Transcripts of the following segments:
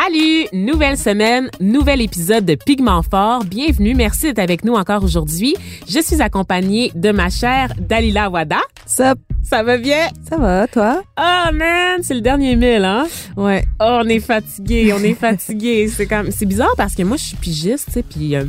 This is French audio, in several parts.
Salut! Nouvelle semaine, nouvel épisode de Pigment Fort. Bienvenue, merci d'être avec nous encore aujourd'hui. Je suis accompagnée de ma chère Dalila Wada. Sup? Ça va bien? Ça va, toi? Oh man, c'est le dernier mille, hein? Ouais. Oh, on est fatigué, on est fatigué. c'est comme, c'est bizarre parce que moi, je suis pigiste, tu sais, puis euh,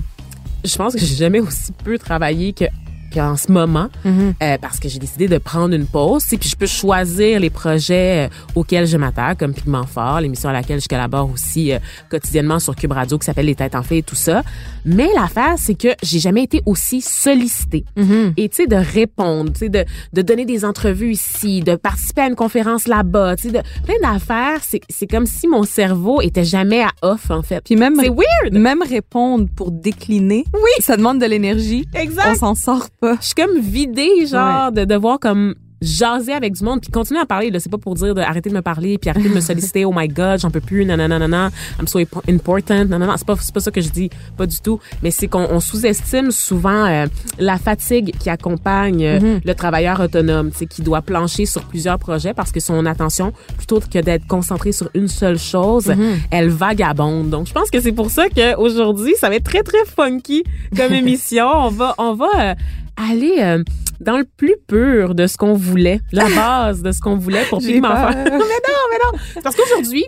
je pense que j'ai jamais aussi peu travaillé que qu'en ce moment Mhm. euh, parce que j'ai décidé de prendre une pause et puis je peux choisir les projets euh, auxquels je m'attaque comme Pigment Fort l'émission à laquelle je collabore aussi euh, quotidiennement sur Cube Radio qui s'appelle Les Têtes en fait et tout ça mais l'affaire c'est que j'ai jamais été aussi sollicitée Mhm. et tu sais de répondre tu sais de, de donner des entrevues ici de participer à une conférence là-bas tu sais de plein d'affaires c'est c'est comme si mon cerveau était jamais à off en fait Puis même, c'est weird même répondre pour décliner, Oui. ça demande de l'énergie. exact On s'en sort pas. je suis comme vidée, genre, de devoir comme jaser avec du monde puis continuer à parler. Là c'est pas pour dire de arrêter de me parler puis arrêter de me solliciter. Oh my god j'en peux plus. Nanana nanana I'm so impo- important. Nanana. C'est pas c'est pas ça que je dis. Pas du tout. Mais c'est qu'on on sous-estime souvent euh, la fatigue qui accompagne euh, Mhm. le travailleur autonome sais qui doit plancher sur plusieurs projets parce que son attention plutôt que d'être concentré sur une seule chose Mhm. elle vagabonde. Donc je pense que c'est pour ça que aujourd'hui ça va être très très funky comme émission. On va on va euh, aller euh, dans le plus pur de ce qu'on voulait, la base de ce qu'on voulait pour Pigment. Fort. mais non, mais non. Parce qu'aujourd'hui,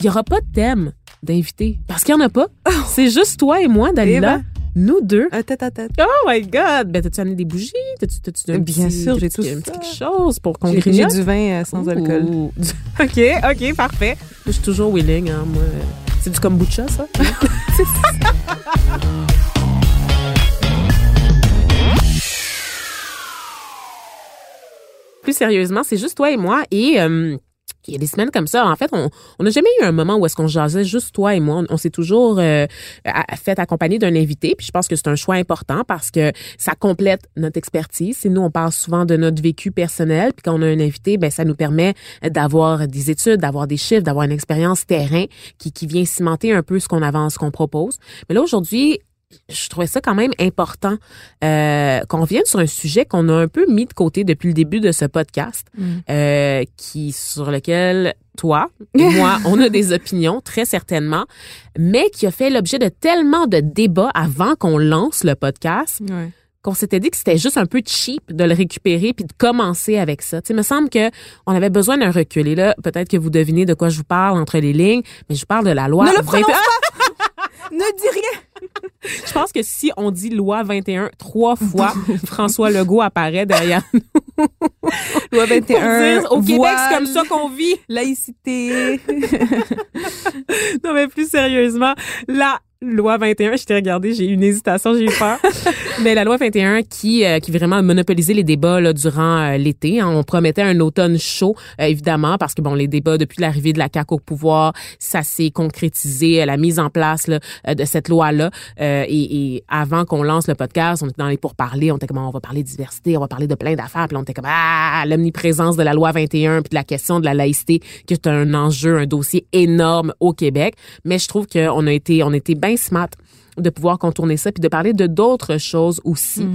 il y aura pas de thème d'invité. Parce qu'il y en a pas. C'est juste toi et moi, Dalila. Oh. Eh ben. Nous deux. Un tête à tête. Oh my God! Ben, t'as-tu amené des bougies? T'as-tu, t'as-tu un Bien petit- sûr, j'ai tout un ça. petit quelque chose pour qu'on J'ai du vin euh, sans alcool. OK, OK, parfait. Je suis toujours willing, hein, moi. C'est du kombucha, ça? Plus sérieusement, c'est juste toi et moi et euh, il y a des semaines comme ça. En fait, on n'a jamais eu un moment où est-ce qu'on jasait juste toi et moi. On, s'est toujours euh, fait accompagner d'un invité. Puis je pense que c'est un choix important parce que ça complète notre expertise. Et nous, on parle souvent de notre vécu personnel. Puis quand on a un invité, ben ça nous permet d'avoir des études, d'avoir des chiffres, d'avoir une expérience terrain qui, qui vient cimenter un peu ce qu'on avance, ce qu'on propose. Mais là, aujourd'hui, je trouvais ça quand même important euh, qu'on revienne sur un sujet qu'on a un peu mis de côté depuis le début de ce podcast, Mm. euh, qui sur lequel toi et moi on a des opinions très certainement, mais qui a fait l'objet de tellement de débats avant qu'on lance le podcast Ouais. qu'on s'était dit que c'était juste un peu cheap de le récupérer puis de commencer avec ça. Tu sais, il me semble que on avait besoin d'un recul. Et là, peut-être que vous devinez de quoi je vous parle entre les lignes, mais je vous parle de la loi. Ne le 21. prononce Ne dis rien! Je pense que si on dit loi 21 trois fois, François Legault apparaît derrière nous. Loi 21. Pour dire, au Québec, c'est comme ça qu'on vit. Laïcité. Non, mais plus sérieusement, la loi 21, je t'ai regardé, j'ai eu une hésitation, j'ai eu peur. mais la loi 21 qui, euh, qui vraiment a monopolisé les débats là, durant euh, l'été. hein. On promettait un automne chaud, euh, évidemment, parce que bon, les débats depuis l'arrivée de la CAQ au pouvoir, ça s'est concrétisé, euh, la mise en place là, euh, de cette loi-là. Euh, et, et avant qu'on lance le podcast, on était dans les pourparlers, on était comme, on va parler de diversité, on va parler de plein d'affaires, puis on était comme, ah, l'omniprésence de la loi 21, puis de la question de la laïcité, qui est un enjeu, un dossier énorme au Québec. Mais je trouve qu'on a été, on a été bien smart de pouvoir contourner ça puis de parler de d'autres choses aussi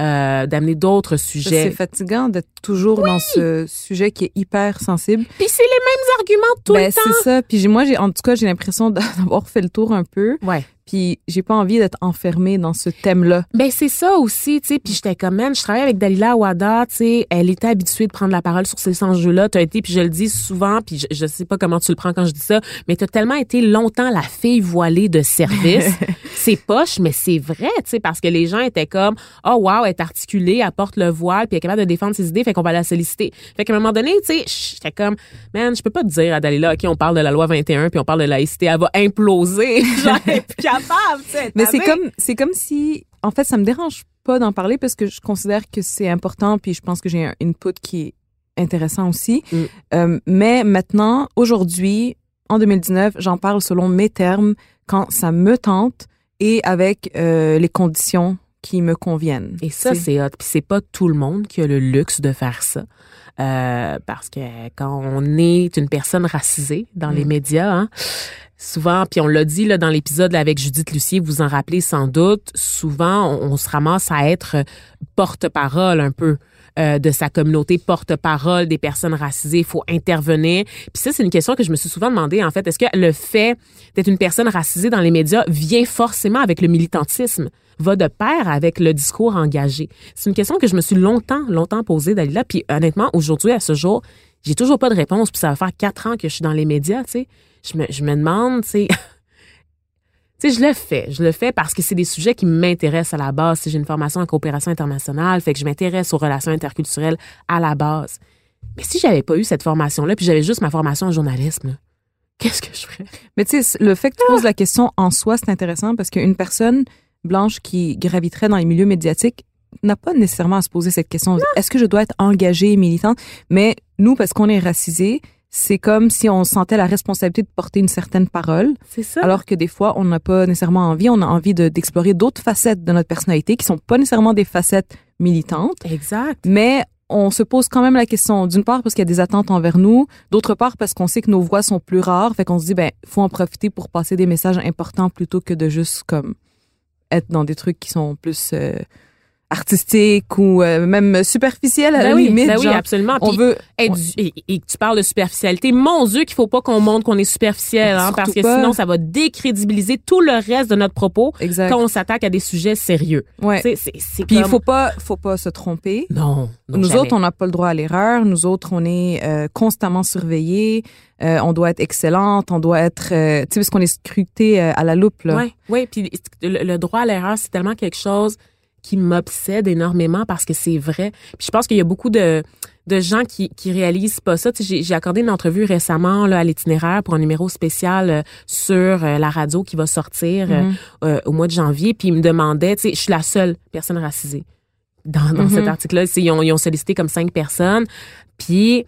euh, d'amener d'autres C'est sujets fatigant d'être toujours dans ce sujet qui est hyper sensible. puis c'est les mêmes arguments tout ben, le temps c'est ça. Puis moi, j'ai, en tout cas, j'ai l'impression d'avoir fait le tour un peu. ouais Puis j'ai pas envie d'être enfermée dans ce thème-là. Ben c'est ça aussi, tu sais. Puis j'étais comme, man, je travaille avec Dalila Awada, tu sais. Elle était habituée de prendre la parole sur ces enjeux-là. T'as été, puis je le dis souvent, puis je, je sais pas comment tu le prends quand je dis ça, mais t'as tellement été longtemps la fille voilée de service. c'est poche, mais c'est vrai, tu sais, parce que les gens étaient comme, oh wow, elle est articulée, elle porte le voile, puis elle est capable de défendre ses idées, fait qu'on va la solliciter. Fait qu'à un moment donné, tu sais, j'étais comme, man, je peux pas te dire à Dalila, ok, on parle de la loi 21, puis on parle de laïcité, elle va imploser. Genre, capable, tu sais. Mais c'est comme, c'est comme si, en fait, ça me dérange pas d'en parler parce que je considère que c'est important puis je pense que j'ai un input qui est intéressant aussi. Mm. Euh, mais maintenant, aujourd'hui, en 2019, j'en parle selon mes termes quand ça me tente et avec euh, les conditions qui me conviennent. Et ça, C'est- c'est hot. Puis c'est pas tout le monde qui a le luxe de faire ça. Euh, parce que quand on est une personne racisée dans les Mm. médias, hein, souvent, puis on l'a dit là, dans l'épisode avec Judith Lucier, vous en rappelez sans doute, souvent on, se ramasse à être porte-parole un peu euh, de sa communauté, porte-parole des personnes racisées. Il faut intervenir. Puis ça, c'est une question que je me suis souvent demandé, en fait. Est-ce que le fait d'être une personne racisée dans les médias vient forcément avec le militantisme? va de pair avec le discours engagé? C'est une question que je me suis longtemps, longtemps posée, Dalila. Puis honnêtement, aujourd'hui, à ce jour, j'ai toujours pas de réponse. Puis ça va faire quatre ans que je suis dans les médias, tu sais. Je me, je me demande, tu sais... Tu sais, je le fais. Je le fais parce que c'est des sujets qui m'intéressent à la base. Si j'ai une formation en coopération internationale, fait que je m'intéresse aux relations interculturelles à la base. Mais si j'avais pas eu cette formation-là, puis j'avais juste ma formation en journalisme, là, qu'est-ce que je ferais? Mais tu sais, le fait que tu poses la question en soi, c'est intéressant parce qu'une personne blanche qui graviterait dans les milieux médiatiques n'a pas nécessairement à se poser cette question. Est-ce que je dois être engagée et militante? Mais nous, parce qu'on est racisés, c'est comme si on sentait la responsabilité de porter une certaine parole, C'est ça. alors que des fois, on n'a pas nécessairement envie. On a envie de- d'explorer d'autres facettes de notre personnalité qui sont pas nécessairement des facettes militantes. exact. Mais on se pose quand même la question, d'une part parce qu'il y a des attentes envers nous, d'autre part parce qu'on sait que nos voix sont plus rares, fait qu'on se dit, ben, faut en profiter pour passer des messages importants plutôt que de juste, comme, être dans des trucs qui sont plus euh, artistiques ou euh, même superficiels à Ben la oui, limite. ben oui, absolument. on Puis veut... être et, et tu parles de superficialité. Mon Dieu, qu'il faut pas qu'on montre qu'on est superficiel, hein, parce que pas. sinon, ça va décrédibiliser tout le reste de notre propos Exact. quand on s'attaque à des sujets sérieux. Ouais. C'est- c'est Puis il comme- faut pas, faut pas se tromper. Non, non, Nous jamais. autres, on n'a pas le droit à l'erreur. Nous autres, on est euh, constamment surveillés. Euh, on doit être excellente. On doit être, euh, tu sais, parce qu'on est scruté euh, à la loupe là. Oui, oui. Puis le, le droit à l'erreur, c'est tellement quelque chose qui m'obsède énormément parce que c'est vrai. Puis je pense qu'il y a beaucoup de, de gens qui, qui réalisent pas ça. Tu sais, J'ai accordé une entrevue récemment là, à l'itinéraire pour un numéro spécial euh, sur euh, la radio qui va sortir euh, Mhm. au mois de janvier. Puis ils me demandaient, tu sais, je suis la seule personne racisée dans, dans Mhm. cet article-là. Tu sais, Ils ont, ils ont sollicité comme cinq personnes. Puis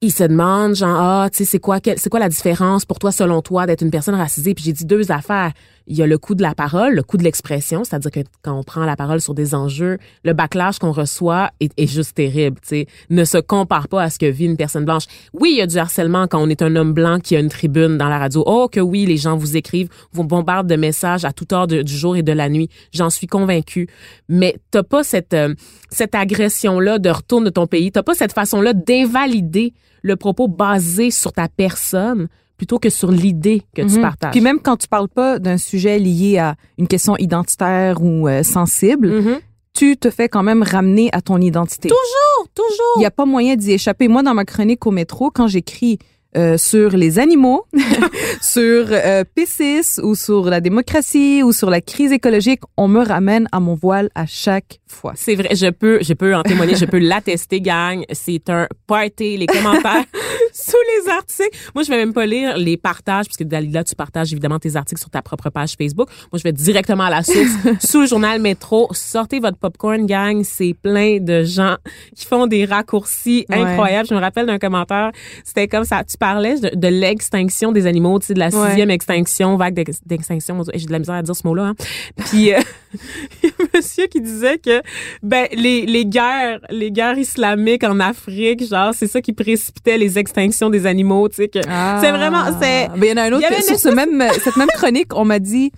ils se demandent genre ah tu sais c'est quoi quel- c'est quoi la différence pour toi selon toi d'être une personne racisée? Puis j'ai dit deux affaires il y a le coût de la parole le coût de l'expression c'est-à-dire que quand on prend la parole sur des enjeux le backlash qu'on reçoit est, juste terrible tu sais. Ne se compare pas à ce que vit une personne blanche. Oui il y a du harcèlement quand on est un homme blanc qui a une tribune dans la radio. Oh que oui les gens vous écrivent vous bombardent de messages à toute heure du jour et de la nuit. J'en suis convaincue. Mais t'as pas cette euh, cette agression là de retour de ton pays. T'as pas cette façon là d'invalider le propos basé sur ta personne plutôt que sur l'idée que tu Mhm. partages. Puis même quand tu parles pas d'un sujet lié à une question identitaire ou euh, sensible, Mhm. tu te fais quand même ramener à ton identité. Toujours, Il toujours. n'y a pas moyen d'y échapper. Moi, dans ma chronique au métro, quand j'écris euh, sur les animaux, sur euh, P6 ou sur la démocratie ou sur la crise écologique, on me ramène à mon voile à chaque fois. C'est vrai, je peux, je peux en témoigner, je peux l'attester, gang. C'est un party, les commentaires sous les articles. Moi, je vais même pas lire les partages, parce que Dalila, tu partages évidemment tes articles sur ta propre page Facebook. Moi, je vais directement à la source, sous le journal Métro. Sortez votre popcorn, gang. C'est plein de gens qui font des raccourcis Ouais. incroyables. Je me rappelle d'un commentaire, c'était comme ça. Tu parlais de, de l'extinction des animaux, tu sais, de la Ouais. sixième extinction, vague d'ex- d'extinction. J'ai de la misère à dire ce mot-là. Hein. Puis, euh, il y a un monsieur qui disait que ben les, les guerres les guerres islamiques en Afrique genre c'est ça qui précipitait les extinctions des animaux tu sais que c'est vraiment c'est Ben, il y en a un autre. sur ce même, cette même chronique, on m'a dit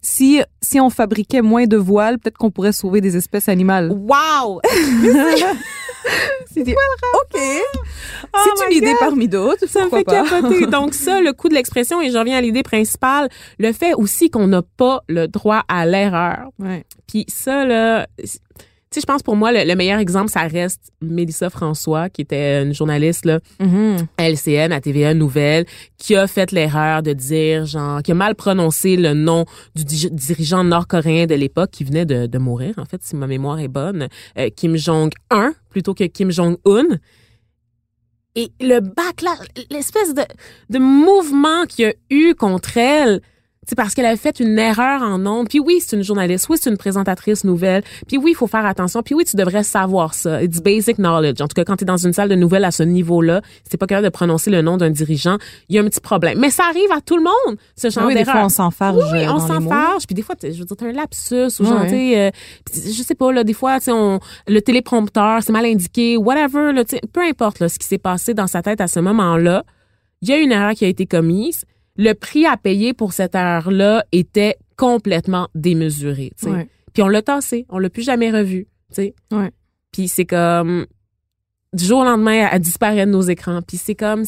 si, si on fabriquait moins de voiles, peut-être qu'on pourrait sauver des espèces animales. wow C'est dit, OK. Oh C'est une idée God. parmi d'autres. Ça me fait pas. capoter. Donc ça, le coup de l'expression, et je reviens à l'idée principale, le fait aussi qu'on n'a pas le droit à l'erreur. Ouais. Puis ça, là, sais, je pense pour moi, le, le meilleur exemple, ça reste Mélissa François, qui était une journaliste là, Mhm. à LCN, à TVA Nouvelle, qui a fait l'erreur de dire, genre, qui a mal prononcé le nom du di- dirigeant nord-coréen de l'époque qui venait de, de mourir, en fait, si ma mémoire est bonne, euh, Kim Jong-un plutôt que Kim Jong-un. Et le backlash, l'espèce de, de mouvement qu'il y a eu contre elle, c'est parce qu'elle avait fait une erreur en ondes. Puis oui, c'est une journaliste. Oui, c'est une présentatrice nouvelle. Puis oui, il faut faire attention. Puis oui, tu devrais savoir ça. It's basic knowledge. En tout cas, quand tu es dans une salle de nouvelles à ce niveau-là, t'es pas capable de prononcer le nom d'un dirigeant, il y a un petit problème. Mais ça arrive à tout le monde, ce genre oui, des d'erreur. fois, on s'enfarge Oui, euh, on s'en fâche. Puis des fois, je veux dire, t'as un lapsus ou genre, sais, euh, je sais pas, là, des fois, tu sais, on, le téléprompteur, c'est mal indiqué, whatever, là, peu importe, là, ce qui s'est passé dans sa tête à ce moment-là, il y a une erreur qui a été commise. Le prix à payer pour cette erreur-là était complètement démesuré. Ouais. Puis on l'a tassé, on l'a plus jamais revu. Ouais. Puis c'est comme du jour au lendemain, elle disparaît de nos écrans. Puis c'est comme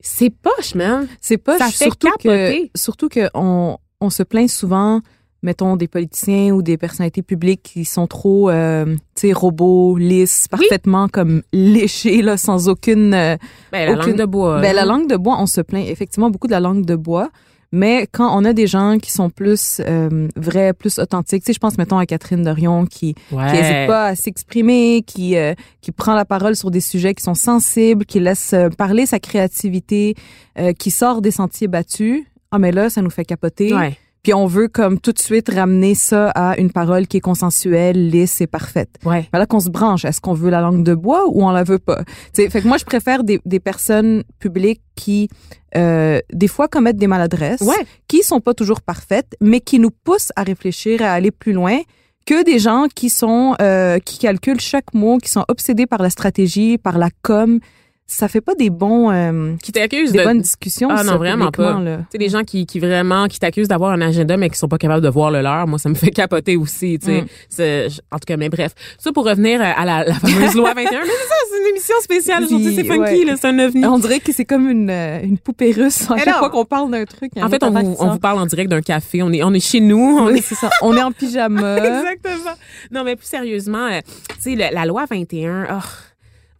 c'est poche, man. C'est pas Ça fait surtout capoter. que surtout que on, on se plaint souvent mettons des politiciens ou des personnalités publiques qui sont trop euh, tu sais robots lisses parfaitement comme léchés là sans aucune euh, Ben, la Aucune- langue de bois. ben, la langue de bois on se plaint effectivement beaucoup de la langue de bois mais quand on a des gens qui sont plus euh, vrais, plus authentiques, tu sais, je pense mettons à Catherine Dorion qui Ouais. qui n'hésite pas à s'exprimer, qui euh, qui prend la parole sur des sujets qui sont sensibles, qui laisse euh, parler sa créativité, euh, qui sort des sentiers battus. Ah mais là, ça nous fait capoter. Ouais. Puis on veut comme tout de suite ramener ça à une parole qui est consensuelle, lisse et parfaite. Ouais. Ben là qu'on se branche, est-ce qu'on veut la langue de bois ou on la veut pas? Tu sais, fait que moi je préfère des, des personnes publiques qui euh, des fois commettent des maladresses, Ouais. qui sont pas toujours parfaites, mais qui nous poussent à réfléchir, à aller plus loin que des gens qui sont euh, qui calculent chaque mot, qui sont obsédés par la stratégie, par la com. Ça fait pas des bons euh, Qui t'accusent des de. bonnes discussions. Ah ça, non, vraiment pas. Tu sais, des gens qui, qui vraiment, qui t'accusent d'avoir un agenda, mais qui sont pas capables de voir le leur. Moi, ça me fait capoter aussi, tu sais. Mm. En tout cas, mais bref. Ça, pour revenir à la, la fameuse loi 21. Mais c'est ça, c'est une émission spéciale aujourd'hui. C'est funky, ouais. là. C'est un ovni. On dirait que c'est comme une, euh, une poupée russe. À chaque fois qu'on parle d'un truc, En fait, on vous, on vous parle en direct d'un café. On est, on est chez nous. On Oui, est c'est ça. On est en pyjama. Exactement. Non, mais plus sérieusement, euh, tu sais, la loi 21, oh,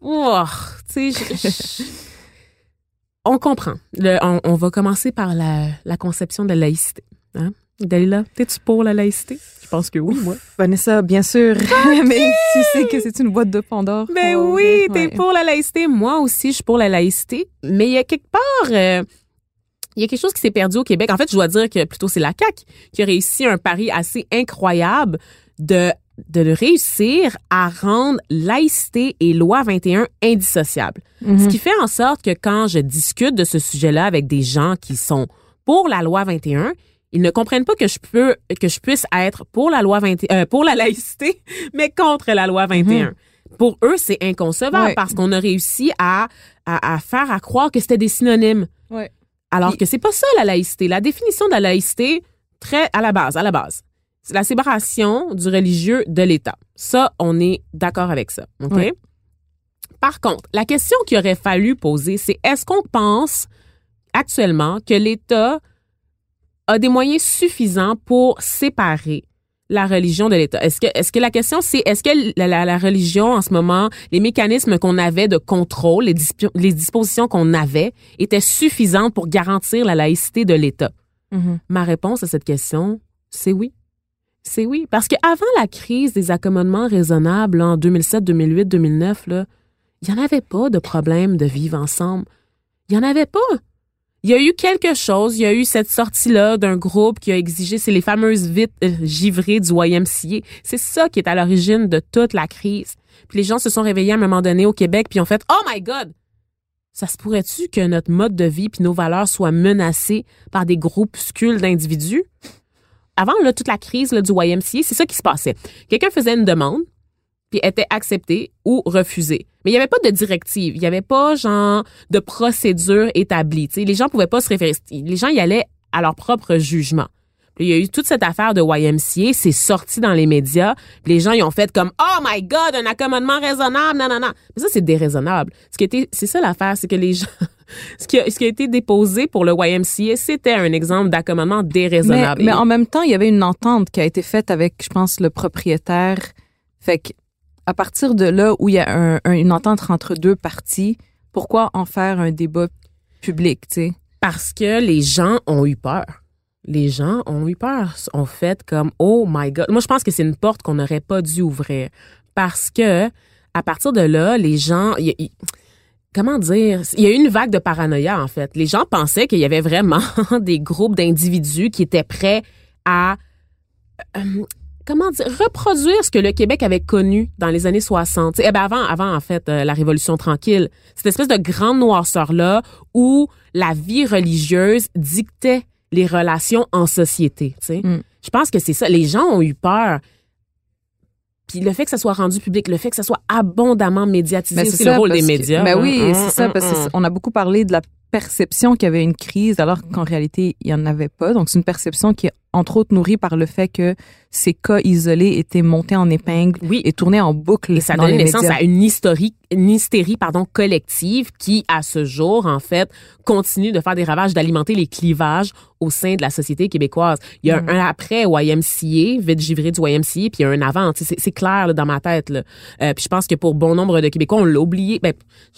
oh, tu sais, on comprend. Le- on, on va commencer par la, la conception de la laïcité. Hein? Dalila, t'es-tu pour la laïcité? Je pense que oui, moi. Vanessa, bien sûr. Mais tu sais que c'est une boîte de Pandore. Ben qu'on oui, t'es Ouais. pour la laïcité. Moi aussi, je suis pour la laïcité. Mais il y a quelque part, euh, il y a quelque chose qui s'est perdu au Québec. En fait, je dois dire que plutôt c'est la CAQ qui a réussi un pari assez incroyable de de réussir à rendre laïcité et loi 21 indissociables. Mhm. Ce qui fait en sorte que quand je discute de ce sujet-là avec des gens qui sont pour la loi 21, ils ne comprennent pas que je peux que je puisse être pour la loi 21 euh, pour la laïcité mais contre la loi 21. Pour eux, c'est inconcevable Ouais. parce qu'on a réussi à, à, à faire à croire que c'était des synonymes. Ouais. Alors Puis- que c'est pas ça la laïcité. La définition de la laïcité, très à la base, à la base, la séparation du religieux de l'État. Ça, on est d'accord avec ça. OK? Par contre, la question qu'il aurait fallu poser, c'est est-ce qu'on pense actuellement que l'État a des moyens suffisants pour séparer la religion de l'État? Est-ce que, est-ce que la question c'est est-ce que la, la- la religion en ce moment, les mécanismes qu'on avait de contrôle, les, les dispositions qu'on avait étaient suffisants pour garantir la laïcité de l'État? Mhm. Ma réponse à cette question, c'est oui. C'est oui. Parce qu'avant la crise des accommodements raisonnables en 2007, 2008, 2009, là, il n'y en avait pas de problème de vivre ensemble. Il n'y en avait pas. Il y a eu quelque chose, il y a eu cette sortie-là d'un groupe qui a exigé, c'est les fameuses vites euh, givrées du YMCA. C'est ça qui est à l'origine de toute la crise. Puis les gens se sont réveillés à un moment donné au Québec, puis ont fait « Oh my God! Ça se pourrait-tu que notre mode de vie puis nos valeurs soient menacés par des groupuscules d'individus? » Avant là, toute la crise là, du YMCA, c'est ça qui se passait. Quelqu'un faisait une demande, puis était accepté ou refusé. Mais il n'y avait pas de directive, il n'y avait pas genre de procédure établie. Tu sais, les gens pouvaient pas se référer. Les gens y allaient à leur propre jugement. Il y a eu toute cette affaire de YMCA, c'est sorti dans les médias. Les gens, ils ont fait comme Oh my God, un accommodement raisonnable, non. Mais ça, c'est déraisonnable. C'est ça l'affaire, c'est que les gens, ce qui, a, ce qui a été déposé pour le YMCA, c'était un exemple d'accommodement déraisonnable. mais en même temps, il y avait une entente qui a été faite avec, je pense, le propriétaire. Fait que, à partir de là où il y a un- un- une entente entre deux parties, pourquoi en faire un débat public, tu sais? Parce que les gens ont eu peur. Les gens ont eu peur. Ont fait comme oh my god. Moi, je pense que c'est une porte qu'on n'aurait pas dû ouvrir parce que à partir de là, les gens, y comment dire, il y a eu une vague de paranoïa en fait. Les gens pensaient qu'il y avait vraiment des groupes d'individus qui étaient prêts à euh, comment dire, reproduire ce que le Québec avait connu dans les années 60. Eh ben avant, avant en fait, euh, la Révolution tranquille, cette espèce de grande noirceur là où la vie religieuse dictait les relations en société. Mm. je pense que c'est ça. Les gens ont eu peur. Puis le fait que ça soit rendu public, le fait que ça soit abondamment médiatisé, Mais c'est le rôle des que- médias. Mais hein. oui, Hum, c'est ça, hum, parce hum. qu'on a beaucoup parlé de la perception qu'il y avait une crise, alors qu'en réalité, il n'y en avait pas. Donc, c'est une perception qui est, entre autres, nourrie par le fait que ces cas isolés étaient montés en épingle Oui. et tournés en boucle Et ça dans donne naissance médias. à une hystérie, une hystérie pardon, collective qui, à ce jour, en fait, continue de faire des ravages, d'alimenter les clivages au sein de la société québécoise. Il y a Mm. un après YMCA, vite givré du YMCA, puis il y a un avant. C'est clair là, dans ma tête. Là. Euh, puis je pense que pour bon nombre de Québécois, on l'a oublié. Ben,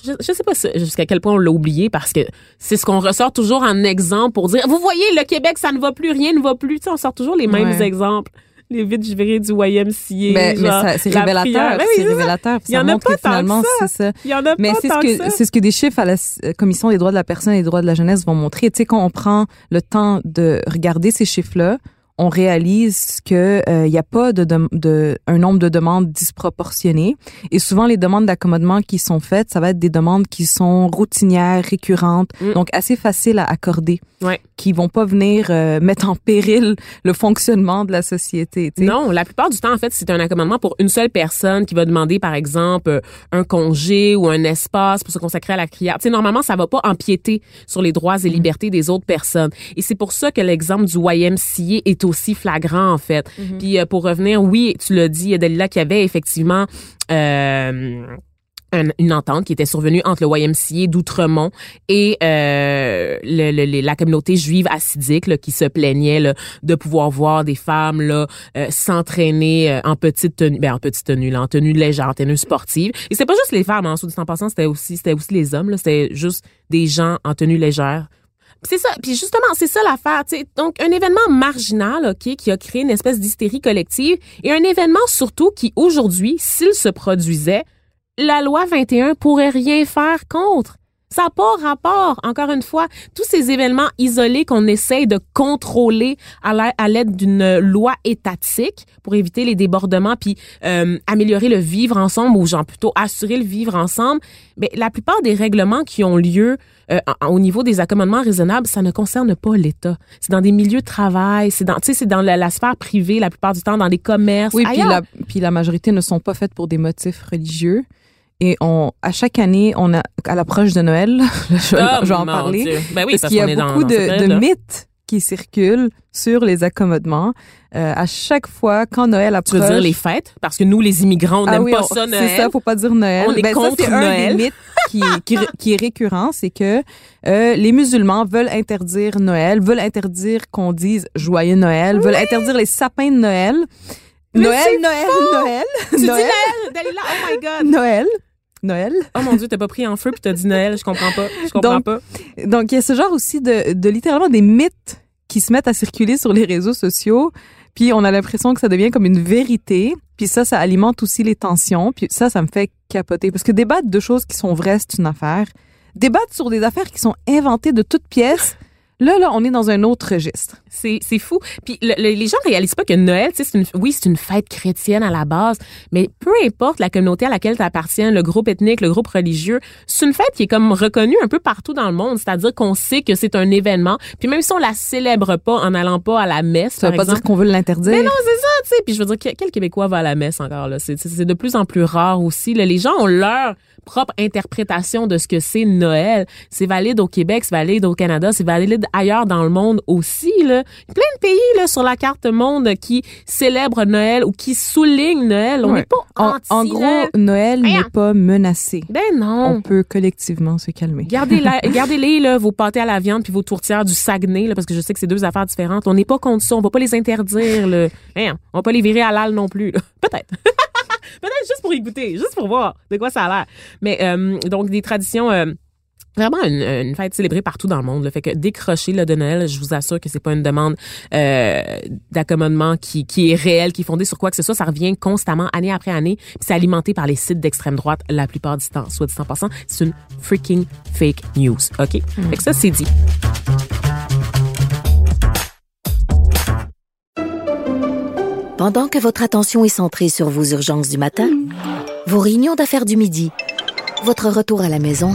je, je sais pas jusqu'à quel point on l'a oublié parce que c'est ce qu'on ressort toujours en exemple pour dire, vous voyez, le Québec, ça ne va plus, rien ne va plus. Tu sais, on sort toujours les mêmes Ouais. exemples. Les vite givrés du YMCA. Mais, mais genre, ça- c'est la révélateur. Ben oui, c'est ça. révélateur. Il y en a pas que tant que ça. Il y en a Mais c'est ce que que c'est ce que des chiffres à la euh, commission des droits de la personne et des droits de la jeunesse vont montrer. Tu sais, quand on prend le temps de regarder ces chiffres-là, on réalise que euh, il y a pas de, dem- de un nombre de demandes disproportionné et souvent les demandes d'accommodement qui sont faites, ça va être des demandes qui sont routinières, récurrentes, Mm. donc assez faciles à accorder, Ouais. qui vont pas venir euh, mettre en péril le fonctionnement de la société. tu sais. Non, la plupart du temps, en fait, c'est un accommodement pour une seule personne qui va demander, par exemple, euh, un congé ou un espace pour se consacrer à la crière. Tu sais, normalement, ça va pas empiéter sur les droits et libertés des autres personnes. Et c'est pour ça que l'exemple du YMCA est aussi flagrant, en fait. Puis euh, pour revenir, oui, tu l'as dit, Dalila, qu'il y avait effectivement... Euh, un- une entente qui était survenue entre le YMCA d'Outremont et euh, le- le- le- la communauté juive assidique là, qui se plaignait là, de pouvoir voir des femmes là euh, s'entraîner en petite tenue, ben en petite tenue, là, en tenue légère, en tenue sportive. Et c'était pas juste les femmes, en sous en passant, c'était aussi c'était aussi les hommes. C'était juste des gens en tenue légère. C'est ça. Puis justement, c'est ça l'affaire. Donc, un événement marginal, OK, qui a créé une espèce d'hystérie collective et un événement surtout qui, aujourd'hui, s'il se produisait, la loi 21 pourrait rien faire contre. Ça n'a pas rapport, encore une fois, tous ces événements isolés qu'on essaye de contrôler à l'a- à l'aide d'une loi étatique pour éviter les débordements puis euh, améliorer le vivre ensemble ou genre plutôt assurer le vivre ensemble. Mais la plupart des règlements qui ont lieu euh, au niveau des accommodements raisonnables, ça ne concerne pas l'État. C'est dans des milieux de travail, c'est dans, tu sais, c'est dans la, la sphère privée la plupart du temps, dans des commerces. Oui, puis la, puis la majorité ne sont pas faites pour des motifs religieux. Et on, à chaque année, on a, à l'approche de Noël, je, vais- Oh, je vais en parler. Ben oui, parce parce qu'il y a dans- beaucoup dans de, mythes qui circulent sur les accommodements. Euh, à chaque fois, quand Noël Tu approche... veux dire les fêtes? Parce que nous, les immigrants, on Ah n'aime oui, pas on- ça, Noël. C'est ça, faut pas dire Noël. On est Ben, ça, contre c'est un Noël. des mythes qui, qui, qui est récurrent, c'est que euh, les musulmans veulent interdire Noël, veulent interdire qu'on dise joyeux Noël, veulent interdire les sapins de Noël. Mais Noël, c'est Noël, Noël, Tu dis Noël, Noël, Dalila, oh my God. Noël, Noël. Oh mon Dieu, t'as pas pris en feu puis t'as dit Noël, je comprends pas. Je comprends Donc, pas. Donc, il y a ce genre aussi de, de littéralement des mythes qui se mettent à circuler sur les réseaux sociaux. Puis on a l'impression que ça devient comme une vérité. Puis ça, ça alimente aussi les tensions. Puis ça, ça me fait capoter. Parce que débattre de choses qui sont vraies, c'est une affaire. Débattre sur des affaires qui sont inventées de toutes pièces, là, là, on est dans un autre registre. C'est, c'est fou. Puis le- le- les gens réalisent pas que Noël, tu sais, c'est une, oui, c'est une fête chrétienne à la base, mais peu importe la communauté à laquelle tu appartiens, le groupe ethnique, le groupe religieux, c'est une fête qui est comme reconnue un peu partout dans le monde. C'est-à-dire qu'on sait que c'est un événement. Puis même si on la célèbre pas en allant pas à la messe, Ça veut pas exemple, dire qu'on veut l'interdire. Mais non, c'est ça, tu sais. Puis je veux dire, quel, Québécois va à la messe encore là? C'est, c'est- c'est de plus en plus rare aussi. Là. Les gens ont leur propre interprétation de ce que c'est Noël. C'est valide au Québec, c'est valide au Canada, c'est valide ailleurs dans le monde aussi. Là. Plein de pays là, sur la carte monde qui célèbrent Noël ou qui soulignent Noël. On Ouais. n'est pas En, anti en gros, Noël n'est pas menacé. Ben non. On peut collectivement se calmer. Gardez la- là, vos pâtés à la viande puis vos tourtières du Saguenay, là, parce que je sais que c'est deux affaires différentes. On n'est pas contre ça. On va pas les interdire. Là. Hein, on va pas les virer à l'al non plus. Peut-être. Peut-être juste pour y goûter, juste pour voir de quoi ça a l'air. Mais euh, donc, des traditions... euh, Vraiment une, une fête célébrée partout dans le monde. Là. Fait que décrocher le de Noël, je vous assure que c'est pas une demande euh, d'accommodement qui, qui est réelle, qui est fondée sur quoi que ce soit. Ça revient constamment, année après année. Puis c'est alimenté par les sites d'extrême droite la plupart du temps. Soit dit en passant, c'est une freaking fake news. OK? Fait que ça, c'est dit. Pendant que votre attention est centrée sur vos urgences du matin, vos réunions d'affaires du midi, votre retour à la maison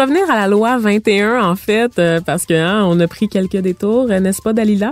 Revenir à la loi 21, en fait, euh, parce que hein, on a pris quelques détours, euh, n'est-ce pas, Dalila?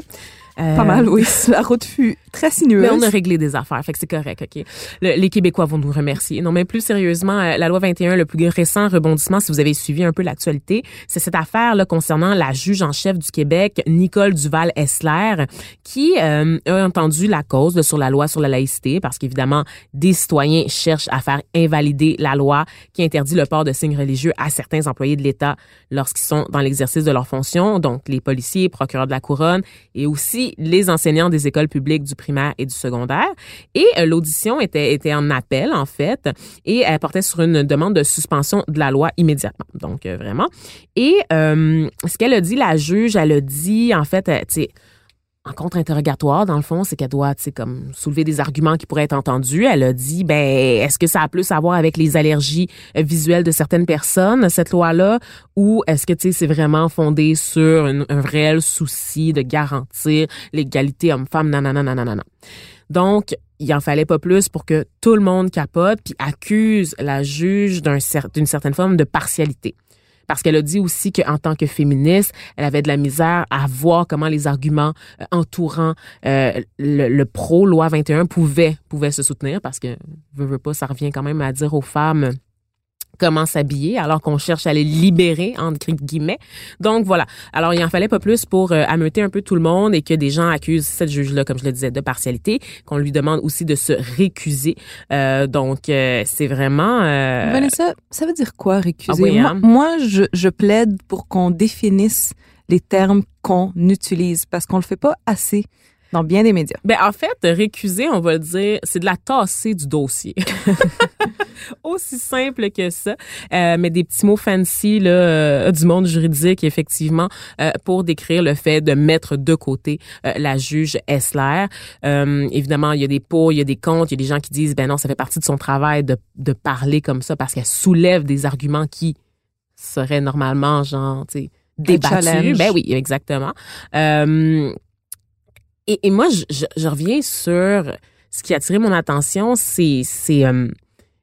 Euh, Pas mal, oui. La route fut très sinueuse. Mais on a réglé des affaires, fait que c'est correct, OK? Le- les Québécois vont nous remercier. Non, mais plus sérieusement, euh, la loi 21, le plus récent rebondissement, si vous avez suivi un peu l'actualité, c'est cette affaire-là concernant la juge en chef du Québec, Nicole Duval-Essler, qui euh, a entendu la cause là, sur la loi sur la laïcité, parce qu'évidemment, des citoyens cherchent à faire invalider la loi qui interdit le port de signes religieux à certains employés de l'État lorsqu'ils sont dans l'exercice de leurs fonctions, donc les policiers, procureurs de la couronne et aussi les enseignants des écoles publiques du primaire et du secondaire. Et euh, l'audition était, était en appel, en fait, et elle portait sur une demande de suspension de la loi immédiatement. Donc, euh, vraiment. Et euh, ce qu'elle a dit, la juge, elle a dit, en fait, tu sais, en contre-interrogatoire, dans le fond, c'est qu'elle doit, tu sais, comme soulever des arguments qui pourraient être entendus. Elle a dit, ben, est-ce que ça a plus à voir avec les allergies euh, visuelles de certaines personnes, cette loi-là, ou est-ce que, tu sais, c'est vraiment fondé sur un réel souci de garantir l'égalité homme-femme, nanana, nanana. Donc, il en fallait pas plus pour que tout le monde capote puis accuse la juge d'une certaine forme de partialité. Parce qu'elle a dit aussi qu'en tant que féministe, elle avait de la misère à voir comment les arguments euh, entourant euh, le, pro-loi 21 pouvaient, pouvaient se soutenir parce que, veux, veux pas, ça revient quand même à dire aux femmes comment s'habiller alors qu'on cherche à les libérer entre guillemets. Donc voilà. Alors il en fallait pas plus pour euh, ameuter un peu tout le monde et que des gens accusent cette juge là comme je le disais de partialité, qu'on lui demande aussi de se récuser. Euh, donc euh, c'est vraiment euh, Vanessa, ça veut dire quoi récuser? Ah oui, moi, hein? moi, je, je plaide pour qu'on définisse les termes qu'on utilise parce qu'on le fait pas assez dans bien des médias. Ben, en fait, récuser, on va le dire, c'est de la tasser du dossier. Aussi simple que ça. Euh, mais des petits mots fancy là, euh, du monde juridique, effectivement, euh, pour décrire le fait de mettre de côté euh, la juge Essler. Euh, évidemment, il y a des pour, il y a des contre, il y a des gens qui disent, ben non, ça fait partie de son travail de, de parler comme ça parce qu'elle soulève des arguments qui seraient normalement, genre, tu sais, débattus. Ben oui, exactement. Euh, et, moi, je, reviens sur ce qui a attiré mon attention, c'est euh,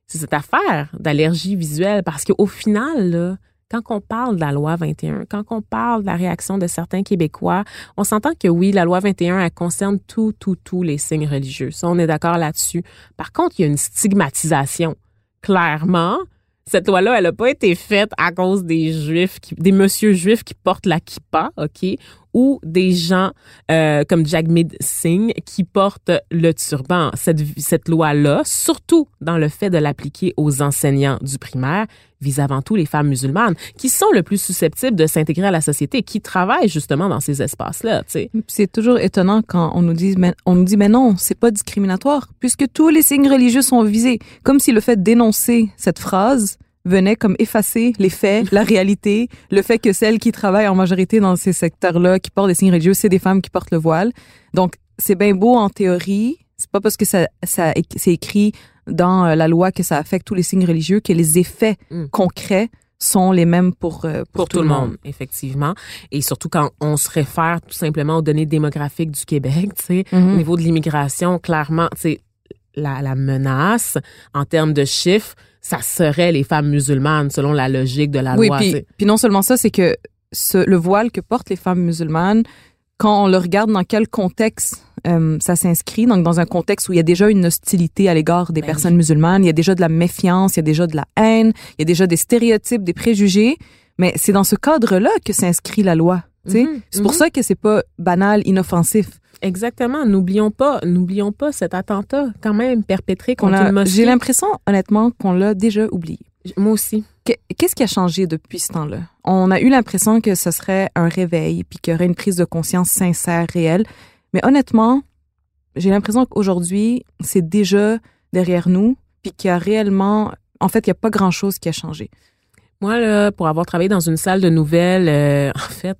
cette affaire d'allergie visuelle parce qu'au final, quand on parle de la loi 21, quand on parle de la réaction de certains Québécois, on s'entend que oui, la loi 21, elle concerne tout, tout, tous les signes religieux. Ça, on est d'accord là-dessus. Par contre, il y a une stigmatisation. Clairement, cette loi-là, elle n'a pas été faite à cause des juifs, des monsieur juifs qui portent la kippa, OK, ou des gens euh, comme Jagmeet Singh qui portent le turban. Cette, cette loi-là, surtout dans le fait de l'appliquer aux enseignants du primaire, vise avant tout les femmes musulmanes qui sont le plus susceptibles de s'intégrer à la société, qui travaillent justement dans ces espaces-là, C'est toujours étonnant quand on nous dit, mais, on nous dit, mais non, c'est pas discriminatoire, puisque tous les signes religieux sont visés. Comme si le fait d'énoncer cette phrase venait comme effacer les faits, la réalité, le fait que celles qui travaillent en majorité dans ces secteurs-là, qui portent des signes religieux, c'est des femmes qui portent le voile. Donc, c'est bien beau en théorie. C'est pas parce que ça, ça c'est écrit dans euh, la loi que ça affecte tous les signes religieux que les effets Mm. concrets sont les mêmes pour, euh, pour, pour tout, le monde. effectivement. Et surtout quand on se réfère tout simplement aux données démographiques du Québec, tu sais, Mhm. au niveau de l'immigration, clairement, tu sais, la, la menace en termes de chiffres, ça serait les femmes musulmanes selon la logique de la Oui, loi. tu puis, non seulement ça, c'est que ce, le voile que portent les femmes musulmanes, quand on le regarde dans quel contexte euh, ça s'inscrit, donc dans un contexte où il y a déjà une hostilité à l'égard des Ben personnes musulmanes, il y a déjà de la méfiance, il y a déjà de la haine, il y a déjà des stéréotypes, des préjugés, mais c'est dans ce cadre-là que s'inscrit la loi. Mhm, C'est pour mhm. ça que c'est pas banal, inoffensif. Exactement. N'oublions pas, n'oublions pas cet attentat quand même perpétré contre a- une mosquée. J'ai l'impression, honnêtement, qu'on l'a déjà oublié. Moi aussi. Que- Qu'est-ce qui a changé depuis ce temps-là? On a eu l'impression que ce serait un réveil, puis qu'il y aurait une prise de conscience sincère, réelle. Mais honnêtement, j'ai l'impression qu'aujourd'hui, c'est déjà derrière nous, puis qu'il y a réellement... En fait, il n'y a pas grand-chose qui a changé. Moi, là, pour avoir travaillé dans une salle de nouvelles, euh, en fait,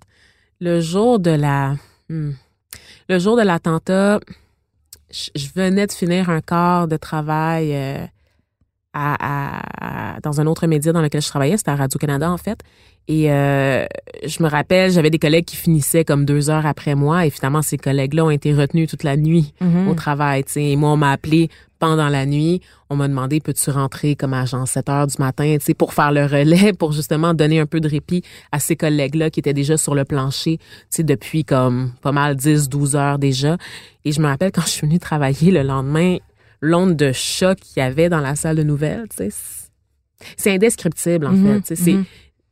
le jour de la, hmm, le jour de l'attentat, je, venais de finir un quart de travail euh, à, dans un autre média dans lequel je travaillais, c'était à Radio Canada en fait. Et euh, je me rappelle, j'avais des collègues qui finissaient comme deux heures après moi. Et finalement, ces collègues-là ont été retenus toute la nuit Mm. au travail. tu sais. Et moi, on m'a appelé pendant la nuit. On m'a demandé, peux-tu rentrer comme à genre 7 heures du matin, tu sais, pour faire le relais, pour justement donner un peu de répit à ces collègues-là qui étaient déjà sur le plancher, tu sais, depuis comme pas mal 10, 12 heures déjà. Et je me rappelle quand je suis venue travailler le lendemain, l'onde de choc qu'il y avait dans la salle de nouvelles, tu sais, c'est- indescriptible en Mhm, fait. C'est mhm.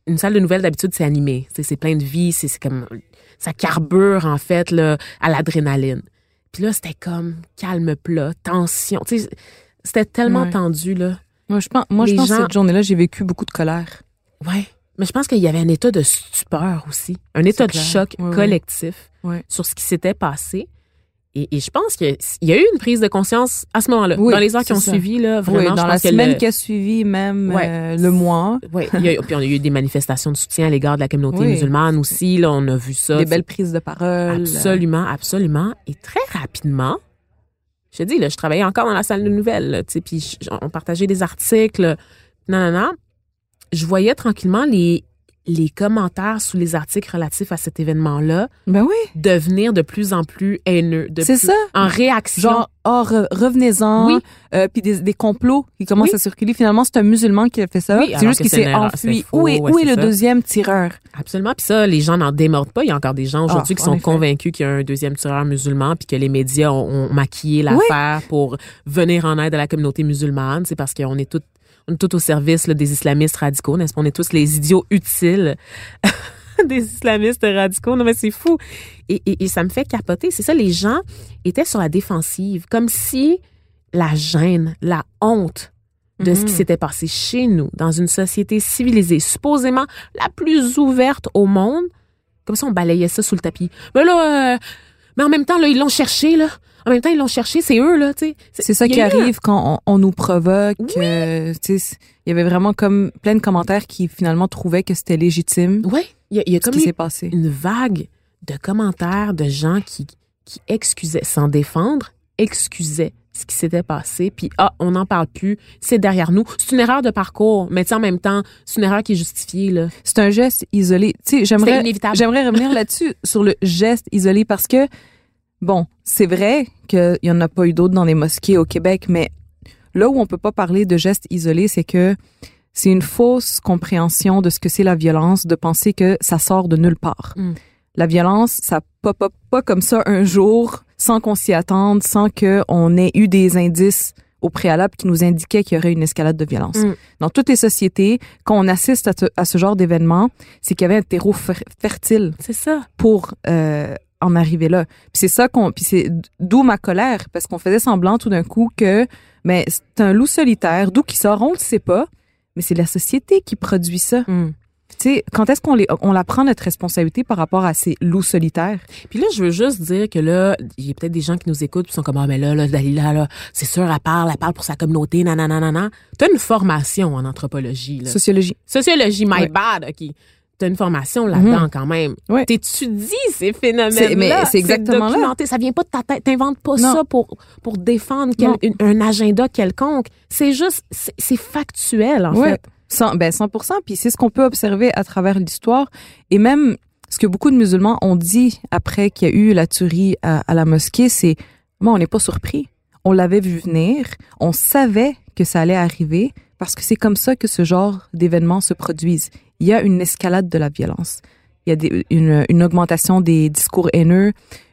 une salle de nouvelles d'habitude c'est animé, c'est plein de vie, c'est c'est comme ça carbure en fait là à l'adrénaline. Puis là c'était comme calme plat, tension, tu sais, c'était tellement Ouais. tendu là. Moi, je pense, moi, je pense que cette journée-là, j'ai vécu beaucoup de colère. Ouais. Mais je pense qu'il y avait un état de stupeur aussi, un état de clair. choc collectif sur ce qui s'était passé. Et, et je pense qu'il y a eu une prise de conscience à ce moment-là. Oui, dans les heures qui ont ça. suivi, là, Oui, vraiment, dans je la pense que semaine le- qui a suivi, même Ouais. euh, le mois, Ouais, il y a, puis on a eu des manifestations de soutien à l'égard de la communauté Oui. musulmane aussi. Là, on a vu ça. des belles prises de parole. Absolument, absolument. Et très rapidement, je te dis, là, je travaillais encore dans la salle de nouvelles, là, tu sais, puis on partageait des articles. Non, non, non. Je voyais tranquillement les, les commentaires sous les articles relatifs à cet événement-là Ben oui, devenir de plus en plus haineux. c'est ça. En réaction. Genre, oh, re- revenez-en. Oui. Euh, puis des, des complots qui commencent Oui. à circuler. Finalement, c'est un musulman qui a fait ça. Oui, c'est juste qu'il s'est enfui. faux, où est, ouais, où est c'est le ça. deuxième tireur? Absolument. Puis ça, les gens n'en démordent pas. Il y a encore des gens aujourd'hui Ah, qui sont convaincus qu'il y a un deuxième tireur musulman puis que les médias ont, ont maquillé l'affaire pour venir en aide à la communauté musulmane. C'est parce qu'on est tous on est tous au service là, des islamistes radicaux, n'est-ce pas? On est tous les idiots utiles des islamistes radicaux. Non, mais c'est fou. Et, et, et ça me fait capoter. C'est ça, les gens étaient sur la défensive, comme si la gêne, la honte de ce qui Mhm. s'était passé chez nous, dans une société civilisée, supposément la plus ouverte au monde, comme ça on balayait ça sous le tapis. Mais là, euh, mais en même temps, là, ils l'ont cherché, là. En même temps, ils l'ont cherché, c'est eux, là, tu sais. C'est ça qui un- arrive quand on, on nous provoque. euh, tu sais, il y avait vraiment comme plein de commentaires qui finalement trouvaient que c'était légitime Ouais, il y a, y comme passé. une vague de commentaires de gens qui, qui excusaient, sans défendre, excusaient ce qui s'était passé, puis ah, on n'en parle plus, c'est derrière nous. C'est une erreur de parcours, mais tu sais, en même temps, c'est une erreur qui est justifiée, là. C'est un geste isolé. Tu sais, j'aimerais inévitable. j'aimerais revenir là-dessus sur le geste isolé parce que bon, c'est vrai qu'il y en a pas eu d'autres dans les mosquées au Québec, mais là où on peut pas parler de geste isolé, c'est que c'est une fausse compréhension de ce que c'est la violence de penser que ça sort de nulle part. Mm. La violence, ça pop up pas comme ça un jour sans qu'on s'y attende, sans qu'on ait eu des indices au préalable qui nous indiquaient qu'il y aurait une escalade de violence. Mm. Dans toutes les sociétés, quand on assiste à, ce- à ce genre d'événement, c'est qu'il y avait un terreau fer- fertile C'est ça. pour euh, en arriver là. Puis c'est ça qu'on puis c'est d'où ma colère parce qu'on faisait semblant tout d'un coup que mais c'est un loup solitaire, d'où qui sort, on le sait pas, mais c'est la société qui produit ça. Mm. Tu sais, quand est-ce qu'on les on la prend notre responsabilité par rapport à ces loups solitaires? Puis là, je veux juste dire que là, il y a peut-être des gens qui nous écoutent qui sont comme ah mais là là Dalila là, c'est sûr elle parle, elle parle pour sa communauté, nanana nanana. T'as une formation en anthropologie là. Sociologie. Sociologie, my Ouais. bad, OK. T'as une formation là-dedans quand même. Ouais. T'étudies ces phénomènes-là. C'est- mais c'est exactement là. documenté. Ça vient pas de ta tête. T'inventes pas Non. ça pour, pour défendre quel- Non. une- un agenda quelconque. C'est juste, c'est c'est factuel, en Ouais. fait. 100, ben 100%. Puis c'est ce qu'on peut observer à travers l'histoire. Et même ce que beaucoup de musulmans ont dit après qu'il y a eu la tuerie à, à la mosquée, c'est, moi, on n'est pas surpris. On l'avait vu venir. On savait que ça allait arriver parce que c'est comme ça que ce genre d'événements se produisent. Il y a une escalade de la violence. Il y a des- une, une augmentation des discours haineux,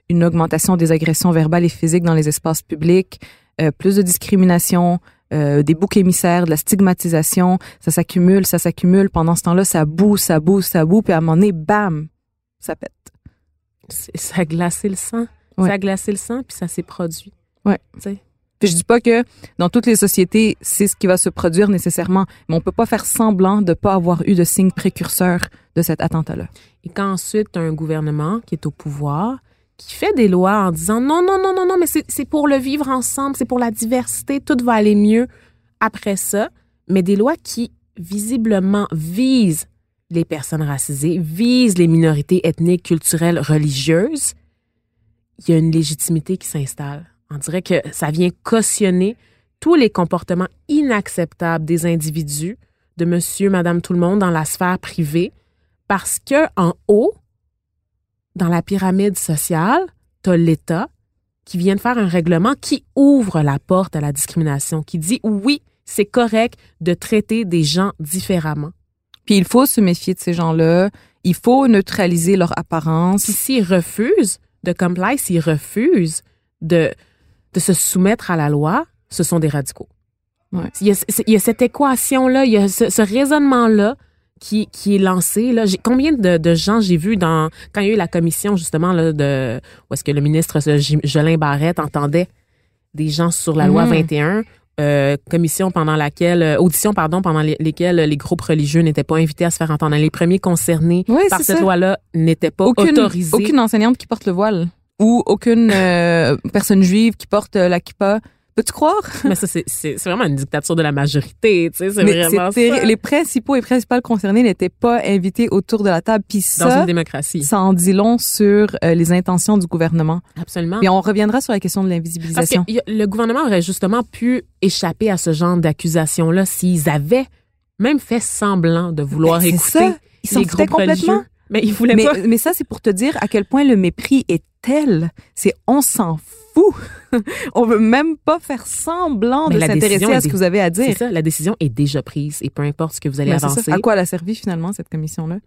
une augmentation des agressions verbales et physiques dans les espaces publics, euh, plus de discrimination, euh, des boucs émissaires, de la stigmatisation. Ça s'accumule, ça s'accumule. Pendant ce temps-là, ça boue, ça boue, ça boue. Puis à un moment donné, bam, ça pète. Ça a glacé le sang. Ouais. Ça a glacé le sang, puis ça s'est produit. Ouais. Tu sais? Puis je dis pas que dans toutes les sociétés, c'est ce qui va se produire nécessairement, mais on peut pas faire semblant de pas avoir eu de signes précurseurs de cet attentat-là. Et quand ensuite, un gouvernement qui est au pouvoir, qui fait des lois en disant non, non, non, non, non, mais c'est pour le vivre ensemble, c'est pour la diversité, tout va aller mieux après ça, mais des lois qui visiblement visent les personnes racisées, visent les minorités ethniques, culturelles, religieuses, il y a une légitimité qui s'installe. On dirait que ça vient cautionner tous les comportements inacceptables des individus, de monsieur, madame, tout le monde dans la sphère privée, parce que en haut, dans la pyramide sociale, tu as l'État qui vient de faire un règlement qui ouvre la porte à la discrimination, qui dit oui, c'est correct de traiter des gens différemment. Puis il faut se méfier de ces gens-là. Il faut neutraliser leur apparence. Puis s'ils refusent de comply, s'ils refusent de, de se soumettre à la loi, ce sont des radicaux. Ouais. Il, y a, c'est- il y a cette équation-là, il y a ce, ce raisonnement-là qui, qui est lancé. Là. Combien de, de gens j'ai vu dans quand il y a eu la commission justement là, de où est-ce que le ministre J- Jolin Barrette entendait des gens sur la loi Mhm. 21, euh, commission pendant laquelle euh, audition pardon pendant les- lesquelles les groupes religieux n'étaient pas invités à se faire entendre. Les premiers concernés Oui, par cette loi-là n'étaient pas aucune, autorisés. aucune enseignante qui porte le voile ou aucune euh, personne juive qui porte euh, la kippa. Peux-tu croire? Mais ça, c'est- vraiment une dictature de la majorité, tu sais, c'est Mais vraiment ça. les principaux et principales concernés n'étaient pas invités autour de la table. Puis Dans ça, une démocratie. ça en dit long sur euh, les intentions du gouvernement. Absolument. Et on reviendra sur la question de Parce que l'invisibilisation. le gouvernement aurait justement pu échapper à ce genre d'accusation-là s'ils avaient même fait semblant de vouloir Ben, c'est écouter ça. Ils les groupes complètement. religieux. Mais ils voulaient Mais, pas. mais ça, c'est pour te dire à quel point le mépris est tel. C'est on s'en fout. on veut même pas faire semblant Mais de s'intéresser à ce que vous avez à C'est dire. ça, la décision est déjà prise et peu importe ce que vous allez Ben, c'est avancer. À quoi elle a servi finalement cette commission-là?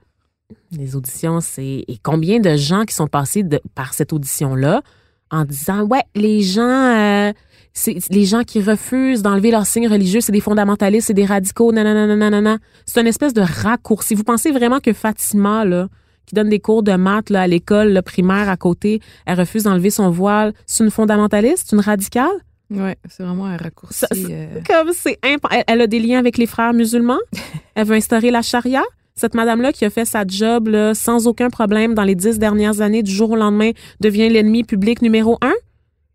Les auditions, c'est. Et combien de gens qui sont passés de- par cette audition-là en disant Ouais, les gens. euh, c'est les gens qui refusent d'enlever leurs signes religieux, c'est des fondamentalistes, c'est des radicaux, nanana, nanana. C'est une espèce de raccourci. Vous pensez vraiment que Fatima, là, qui donne des cours de maths là, à l'école primaire à côté, elle refuse d'enlever son voile, c'est une fondamentaliste, c'est une radicale? Ouais, c'est vraiment un raccourci. Ça, ça- euh, Comme c'est imp- elle, elle a des liens avec les frères musulmans. Elle veut instaurer la charia. Cette madame-là qui a fait sa job là, sans aucun problème dans les dix dernières années, du jour au lendemain, devient l'ennemi public numéro un.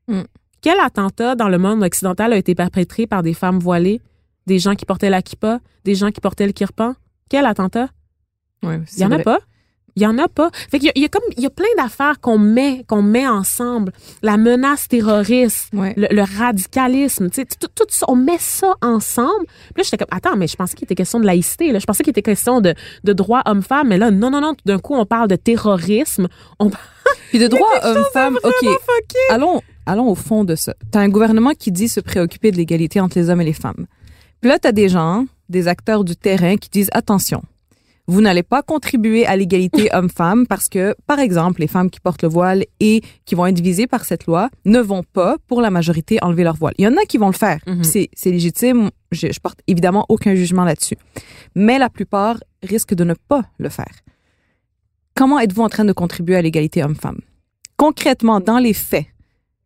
Mm. Quel attentat dans le monde occidental a été perpétré par des femmes voilées, des gens qui portaient la kippa, des gens qui portaient le kirpan? Quel attentat? ouais, Il y en a pas. Il y en a pas. Fait qu'il y a, il y a comme il y a plein d'affaires qu'on met qu'on met ensemble. La menace terroriste, Ouais. le, le radicalisme, tu sais, tout, tout ça, on met ça ensemble. Puis là, j'étais comme, attends, mais je pensais qu'il était question de laïcité, là. Je pensais qu'il était question de, de droit homme-femme, mais là, non, non, non, tout d'un coup, on parle de terrorisme. On Puis de droit homme-femme, OK. Allons, allons au fond de ça. T'as un gouvernement qui dit se préoccuper de l'égalité entre les hommes et les femmes. Puis là, t'as des gens, des acteurs du terrain qui disent attention. Vous n'allez pas contribuer à l'égalité homme-femme parce que, par exemple, les femmes qui portent le voile et qui vont être visées par cette loi ne vont pas, pour la majorité, enlever leur voile. Il y en a qui vont le faire. Mhm. C'est, c'est légitime. Je, je porte évidemment aucun jugement là-dessus. Mais la plupart risquent de ne pas le faire. Comment êtes-vous en train de contribuer à l'égalité homme-femme? Concrètement, dans les faits,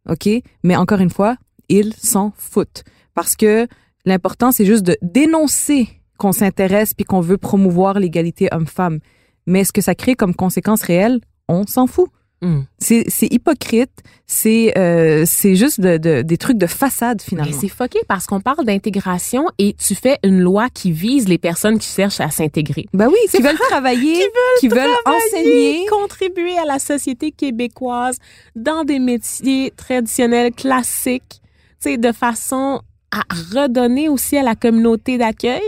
OK? Mais encore une fois, ils s'en foutent. Parce que l'important, c'est juste de dénoncer qu'on s'intéresse puis qu'on veut promouvoir l'égalité homme-femme. Mais ce que ça crée comme conséquence réelle, on s'en fout. Hum. C'est hypocrite, c'est euh, c'est juste de, de- des trucs de façade Mais finalement. c'est fucké parce qu'on parle d'intégration et tu fais une loi qui vise les personnes qui cherchent à s'intégrer. Ben oui, qui veulent travailler, qui veulent, enseigner. contribuer à la société québécoise dans des métiers traditionnels classiques, tu sais, de façon à redonner aussi à la communauté d'accueil.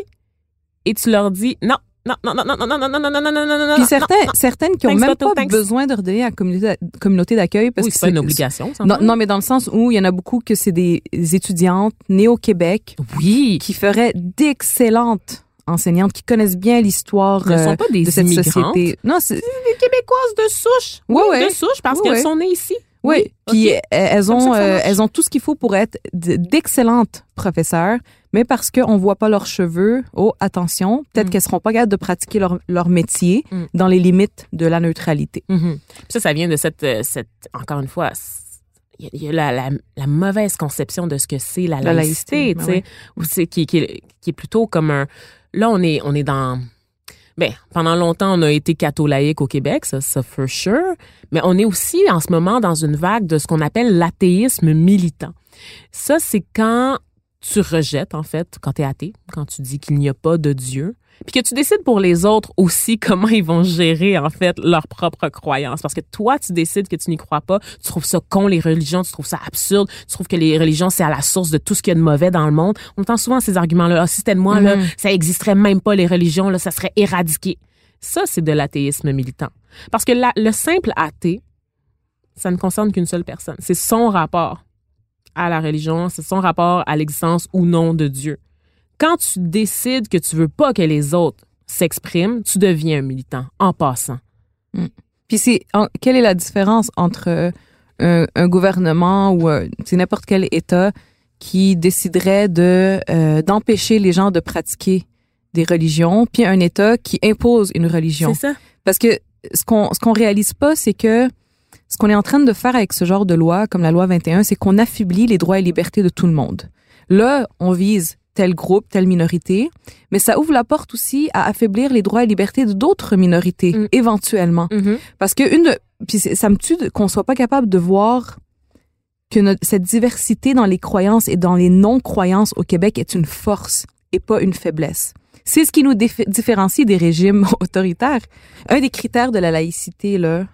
et tu leur dis non, non, non, non, non, non, non, non, non, non, non, non, non, non, Puis certains, certaines qui ont Thanks, même pas thanks. besoin de redonner à la communauté, communauté d'accueil parce Oui, que c'est une obligation, ça. Non, non, mais dans le sens où il y en a beaucoup que c'est des étudiantes nées au Québec Oui. qui feraient d'excellentes enseignantes, qui connaissent bien l'histoire Ne euh, sont pas des de cette immigrantes. société. Non, c'est Des Québécoises de souche. Ouais, Oui, ouais. De souche parce Ouais, qu'elles sont nées ici. Oui. Puis elles ont euh, elles ont tout ce qu'il faut pour être d'excellentes professeurs, mais parce qu'on voit pas leurs cheveux, oh attention, peut-être Mm. qu'elles seront pas capables de pratiquer leur, leur métier Mm. dans les limites de la neutralité. Mhm. Puis Ça, ça vient de cette, euh, cette encore une fois, il y a, la, la, la mauvaise conception de ce que c'est la, La laïcité, laïcité, tu ben sais, qui, qui, est- qui est plutôt comme un. Là, on est, on est dans. Ben, pendant longtemps, on a été catho-laïque au Québec, ça, ça for sure. Mais on est aussi en ce moment dans une vague de ce qu'on appelle l'athéisme militant. Ça, c'est quand tu rejettes, en fait, quand tu es athée, quand tu dis qu'il n'y a pas de Dieu, puis que tu décides pour les autres aussi comment ils vont gérer, en fait, leurs propres croyances. Parce que toi, tu décides que tu n'y crois pas, tu trouves ça con, les religions, tu trouves ça absurde, tu trouves que les religions, c'est à la source de tout ce qu'il y a de mauvais dans le monde. On entend souvent ces arguments-là. Ah, si c'était de moi, là, Mhm. ça existerait même pas, les religions, là, ça serait éradiqué. Ça, c'est de l'athéisme militant. Parce que la- le simple athée, ça ne concerne qu'une seule personne. C'est son rapport à la religion, c'est son rapport à l'existence ou non de Dieu. Quand tu décides que tu veux pas que les autres s'expriment, tu deviens un militant en passant. Puis c'est quelle est la différence entre un, un gouvernement ou c'est n'importe quel État qui déciderait de euh, d'empêcher les gens de pratiquer des religions, puis un État qui impose une religion? C'est ça. Parce que ce qu'on ce qu'on réalise pas, c'est que ce qu'on est en train de faire avec ce genre de loi, comme la loi 21, c'est qu'on affaiblit les droits et libertés de tout le monde. Là, on vise tel groupe, telle minorité, mais ça ouvre la porte aussi à affaiblir les droits et libertés de d'autres minorités, Mm. éventuellement. Parce que une de, puis ça me tue qu'on soit pas capable de voir que notre- cette diversité dans les croyances et dans les non-croyances au Québec est une force et pas une faiblesse. C'est ce qui nous différencie des régimes autoritaires. Un des critères de la laïcité, là,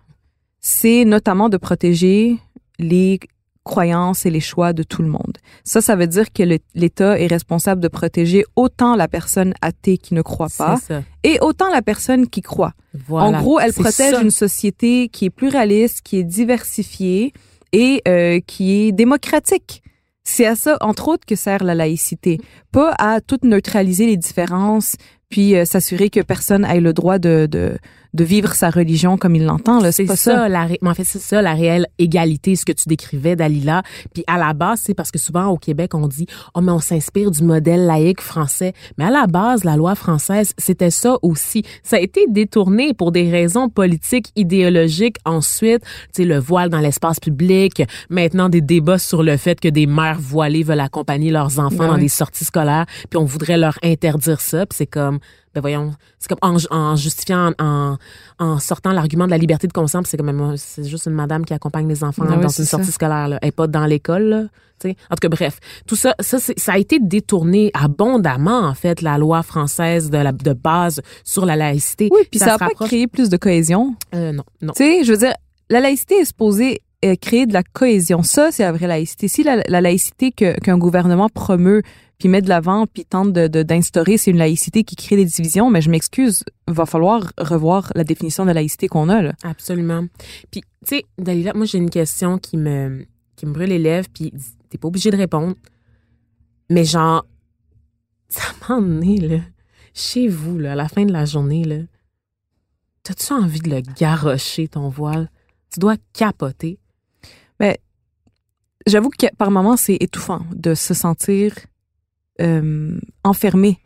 c'est notamment de protéger les croyances et les choix de tout le monde. Ça, ça veut dire que l'État est responsable de protéger autant la personne athée qui ne croit pas et autant la personne qui croit. Voilà. En gros, elle protège ça. une société qui est pluraliste, qui est diversifiée et euh, qui est démocratique. C'est à ça, entre autres, que sert la laïcité. Pas à tout neutraliser les différences, puis euh, s'assurer que personne ait le droit de, de, de vivre sa religion comme il l'entend. là. C'est ça, ça. la ré- mais en fait, c'est ça, la réelle égalité, ce que tu décrivais, Dalila. Puis à la base, c'est parce que souvent au Québec, on dit, oh, mais on s'inspire du modèle laïque français. Mais à la base, la loi française, c'était ça aussi. Ça a été détourné pour des raisons politiques, idéologiques. Ensuite, tu sais, le voile dans l'espace public. Maintenant, des débats sur le fait que des mères voilées veulent accompagner leurs enfants Ben dans des sorties scolaires. Puis on voudrait leur interdire ça. Puis c'est comme, ben voyons, c'est comme en, en justifiant, en, en sortant l'argument de la liberté de conscience, c'est comme même, c'est juste une madame qui accompagne les enfants Ah oui, dans une ça. sortie scolaire, là. Elle est pas dans l'école, là. tu sais. En tout cas, bref, tout ça, ça, ça a été détourné abondamment, en fait, la loi française de, la, de base sur la laïcité. Oui, puis ça n'a pas rapproche- créé plus de cohésion. Euh, non, non. Tu sais, je veux dire, la laïcité est supposée euh, créer de la cohésion. Ça, c'est la vraie laïcité. Si la, la laïcité qu'un gouvernement promeut, puis met de l'avant, puis tente de- de- d'instaurer, c'est une laïcité qui crée des divisions, mais je m'excuse, va falloir revoir la définition de laïcité qu'on a. Là. Absolument. Puis, tu sais, Dalila, moi, j'ai une question qui me, qui me brûle les lèvres, puis t'es pas obligé de répondre. Mais genre, ça emmené, là, chez vous, là, à la fin de la journée, là, t'as-tu envie de le garrocher, ton voile? Tu dois capoter. J'avoue que par moments, c'est étouffant de se sentir euh, enfermé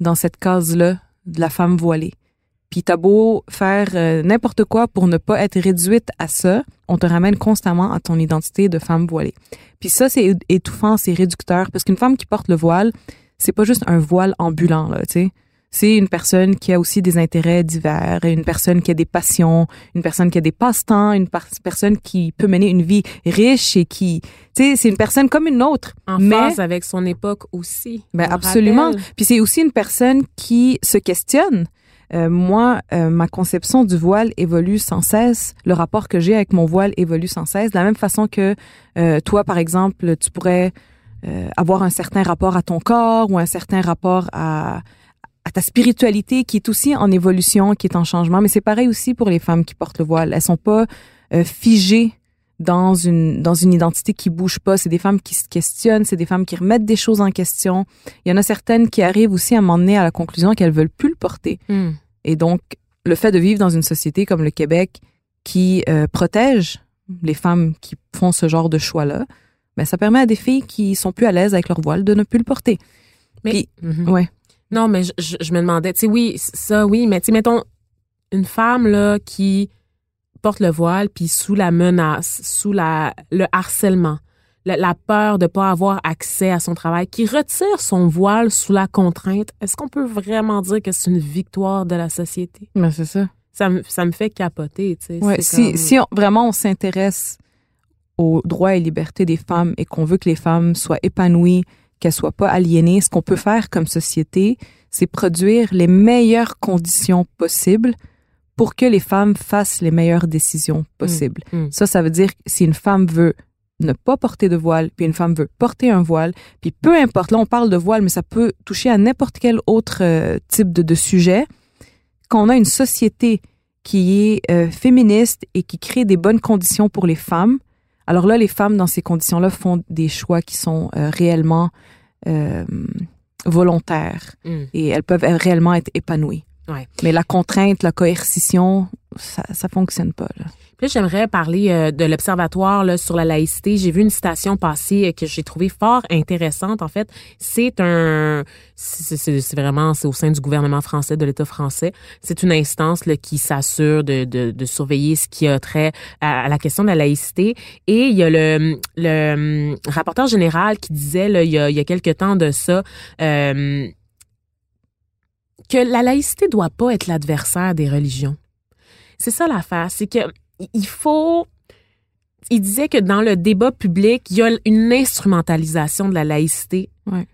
dans cette case-là de la femme voilée. Puis t'as beau faire euh, n'importe quoi pour ne pas être réduite à ça, on te ramène constamment à ton identité de femme voilée. Puis ça, c'est étouffant, c'est réducteur, parce qu'une femme qui porte le voile, c'est pas juste un voile ambulant, là, tu sais. C'est une personne qui a aussi des intérêts divers, une personne qui a des passions, une personne qui a des passe-temps, une personne qui peut mener une vie riche et qui, tu sais, c'est une personne comme une autre. En Mais- phase avec son époque aussi. Ben absolument. Puis c'est aussi une personne qui se questionne. Euh, moi, euh, ma conception du voile évolue sans cesse. Le rapport que j'ai avec mon voile évolue sans cesse. De la même façon que euh, toi, par exemple, tu pourrais euh, avoir un certain rapport à ton corps ou un certain rapport à, à ta spiritualité qui est aussi en évolution, qui est en changement. Mais c'est pareil aussi pour les femmes qui portent le voile. Elles sont pas euh, figées dans une dans une identité qui bouge pas. C'est des femmes qui se questionnent, c'est des femmes qui remettent des choses en question. Il y en a certaines qui arrivent aussi à m'emmener à la conclusion qu'elles veulent plus le porter. Hmm. Et donc, le fait de vivre dans une société comme le Québec qui euh, protège les femmes qui font ce genre de choix-là, ben, ça permet à des filles qui sont plus à l'aise avec leur voile de ne plus le porter. Mais, Puis- Mhm. Ouais. Non, mais je, je, je me demandais, tu sais, oui, ça, oui, mais tu sais, mettons, une femme, là, qui porte le voile, puis sous la menace, sous la, le harcèlement, la, la peur de pas avoir accès à son travail, qui retire son voile sous la contrainte, est-ce qu'on peut vraiment dire que c'est une victoire de la société? Ben, c'est ça. Ça me, ça me fait capoter, tu sais. Ouais, si comme- si on- vraiment on s'intéresse aux droits et libertés des femmes et qu'on veut que les femmes soient épanouies, qu'elles soient pas aliénées, ce qu'on peut faire comme société, c'est produire les meilleures conditions possibles pour que les femmes fassent les meilleures décisions possibles. mm. Ça, ça veut dire que si une femme veut ne pas porter de voile, puis une femme veut porter un voile, puis peu importe, là on parle de voile, mais ça peut toucher à n'importe quel autre euh, type de, de sujet, qu'on a une société qui est euh, féministe et qui crée des bonnes conditions pour les femmes, alors là, les femmes dans ces conditions-là font des choix qui sont euh, réellement euh, volontaires Mm. et elles peuvent euh, réellement être épanouies. Ouais. Mais la contrainte, la coercition, ça, ça fonctionne pas. Là. Puis j'aimerais parler euh, de l'Observatoire là, sur la laïcité. J'ai vu une citation passer euh, que j'ai trouvée fort intéressante. En fait, c'est un, c'est vraiment, c'est au sein du gouvernement français, de l'État français. C'est une instance là, qui s'assure de, de, de surveiller ce qui a trait à, à la question de la laïcité. Et il y a le, le hum, rapporteur général qui disait là, il, y a, il y a quelque temps de ça. euh, que la laïcité doit pas être l'adversaire des religions. C'est ça l'affaire, c'est que il faut il disait que dans le débat public, il y a une instrumentalisation de la laïcité Ouais.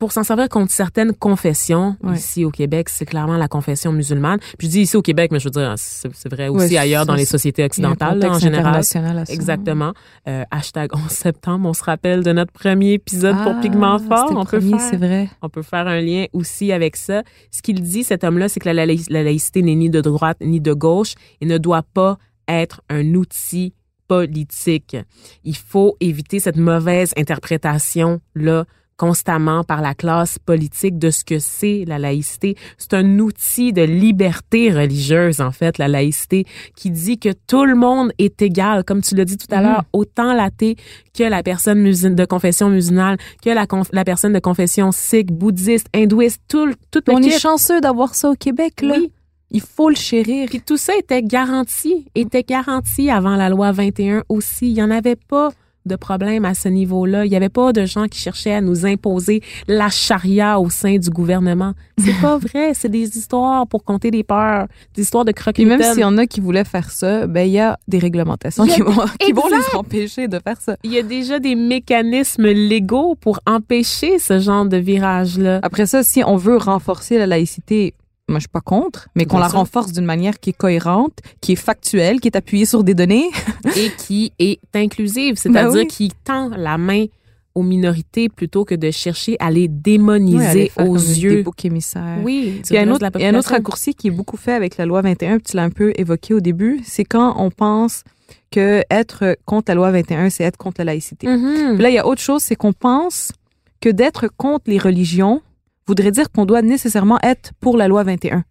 pour s'en servir contre certaines confessions. Ouais. Ici au Québec, c'est clairement la confession musulmane. Puis je dis ici au Québec, mais je veux dire, c'est c'est vrai aussi Ouais, ailleurs dans les sociétés occidentales là, en général. Exactement. Euh, hashtag 11 septembre, on se rappelle de notre premier épisode pour Ah, Pigment Fort. On peut premier, faire vrai. on peut faire un lien aussi avec ça. Ce qu'il dit, cet homme-là, c'est que la, la laïcité n'est ni de droite ni de gauche et ne doit pas être un outil politique. Il faut éviter cette mauvaise interprétation-là constamment par la classe politique de ce que c'est la laïcité. C'est un outil de liberté religieuse, en fait, la laïcité, qui dit que tout le monde est égal, comme tu l'as dit tout à Mhm. l'heure, autant l'athée que la personne de confession musulmane, que la, la personne de confession sikh, bouddhiste, hindouiste, tout, tout le On kit. est chanceux d'avoir ça au Québec, là. Oui. Il faut le chérir. Puis tout ça était garanti, était garanti avant la loi 21 aussi. Il n'y en avait pas de problème à ce niveau-là. Il n'y avait pas de gens qui cherchaient à nous imposer la charia au sein du gouvernement. C'est pas vrai. C'est des histoires pour compter des peurs, des histoires de croque Puis même s'il y en a qui voulaient faire ça, ben il y a des réglementations a qui vont, qui vont les empêcher de faire ça. Il y a déjà des mécanismes légaux pour empêcher ce genre de virage-là. Après ça, si on veut renforcer la laïcité, moi je suis pas contre, mais qu'on la sûr. renforce d'une manière qui est cohérente, qui est factuelle, qui est appuyée sur des données. et qui est inclusive, c'est-à-dire Ben oui. qui tend la main aux minorités plutôt que de chercher à les démoniser aux Des yeux. émissaires. Oui, Puis il y a un autre, un raccourci qui est beaucoup fait avec la loi 21, puis tu l'as un peu évoqué au début, c'est quand on pense que être contre la loi 21, c'est être contre la laïcité. Mhm. Puis là, il y a autre chose, c'est qu'on pense que d'être contre les religions voudrait dire qu'on doit nécessairement être pour la loi 21.